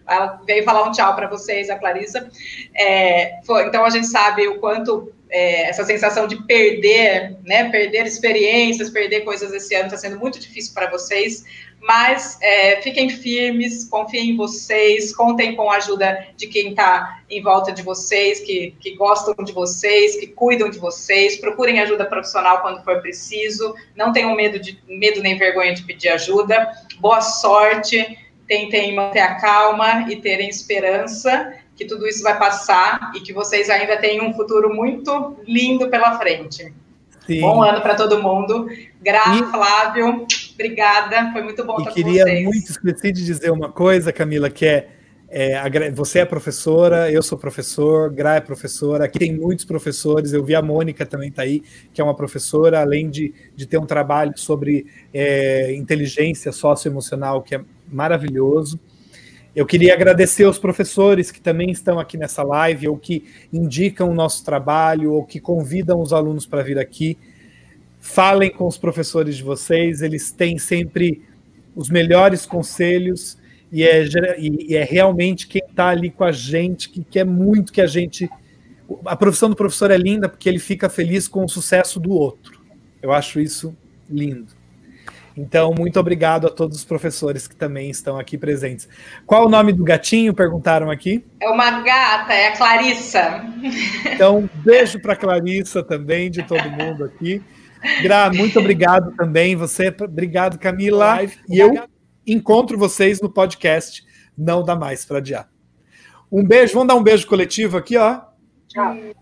Ela veio falar um tchau para vocês, a Clarissa. É, foi, então a gente sabe o quanto é, essa sensação de perder, né, perder experiências, perder coisas esse ano está sendo muito difícil para vocês, mas é, fiquem firmes, confiem em vocês, contem com a ajuda de quem está em volta de vocês, que, que gostam de vocês, que cuidam de vocês, procurem ajuda profissional quando for preciso, não tenham medo, de, medo nem vergonha de pedir ajuda, boa sorte, tentem manter a calma e terem esperança que tudo isso vai passar e que vocês ainda têm um futuro muito lindo pela frente. Sim. Bom ano para todo mundo. Gra, e... Flávio, obrigada. Foi muito bom e estar com vocês. queria muito esqueci de dizer uma coisa, Camila, que é, é, você é professora, eu sou professor, Gra é professora, aqui tem muitos professores, eu vi a Mônica também está aí, que é uma professora, além de, de ter um trabalho sobre é, inteligência socioemocional, que é maravilhoso. Eu queria agradecer aos professores que também estão aqui nessa live, ou que indicam o nosso trabalho, ou que convidam os alunos para vir aqui. Falem com os professores de vocês, eles têm sempre os melhores conselhos, e é, e é realmente quem está ali com a gente, que quer muito que a gente. A profissão do professor é linda porque ele fica feliz com o sucesso do outro. Eu acho isso lindo. Então, muito obrigado a todos os professores que também estão aqui presentes. Qual o nome do gatinho? Perguntaram aqui. É uma gata, é a Clarissa. Então, beijo para Clarissa também, de todo mundo aqui. Gra, muito obrigado também. Você, obrigado, Camila. E eu encontro vocês no podcast Não Dá Mais para Adiar. Um beijo, vamos dar um beijo coletivo aqui, ó. Tchau.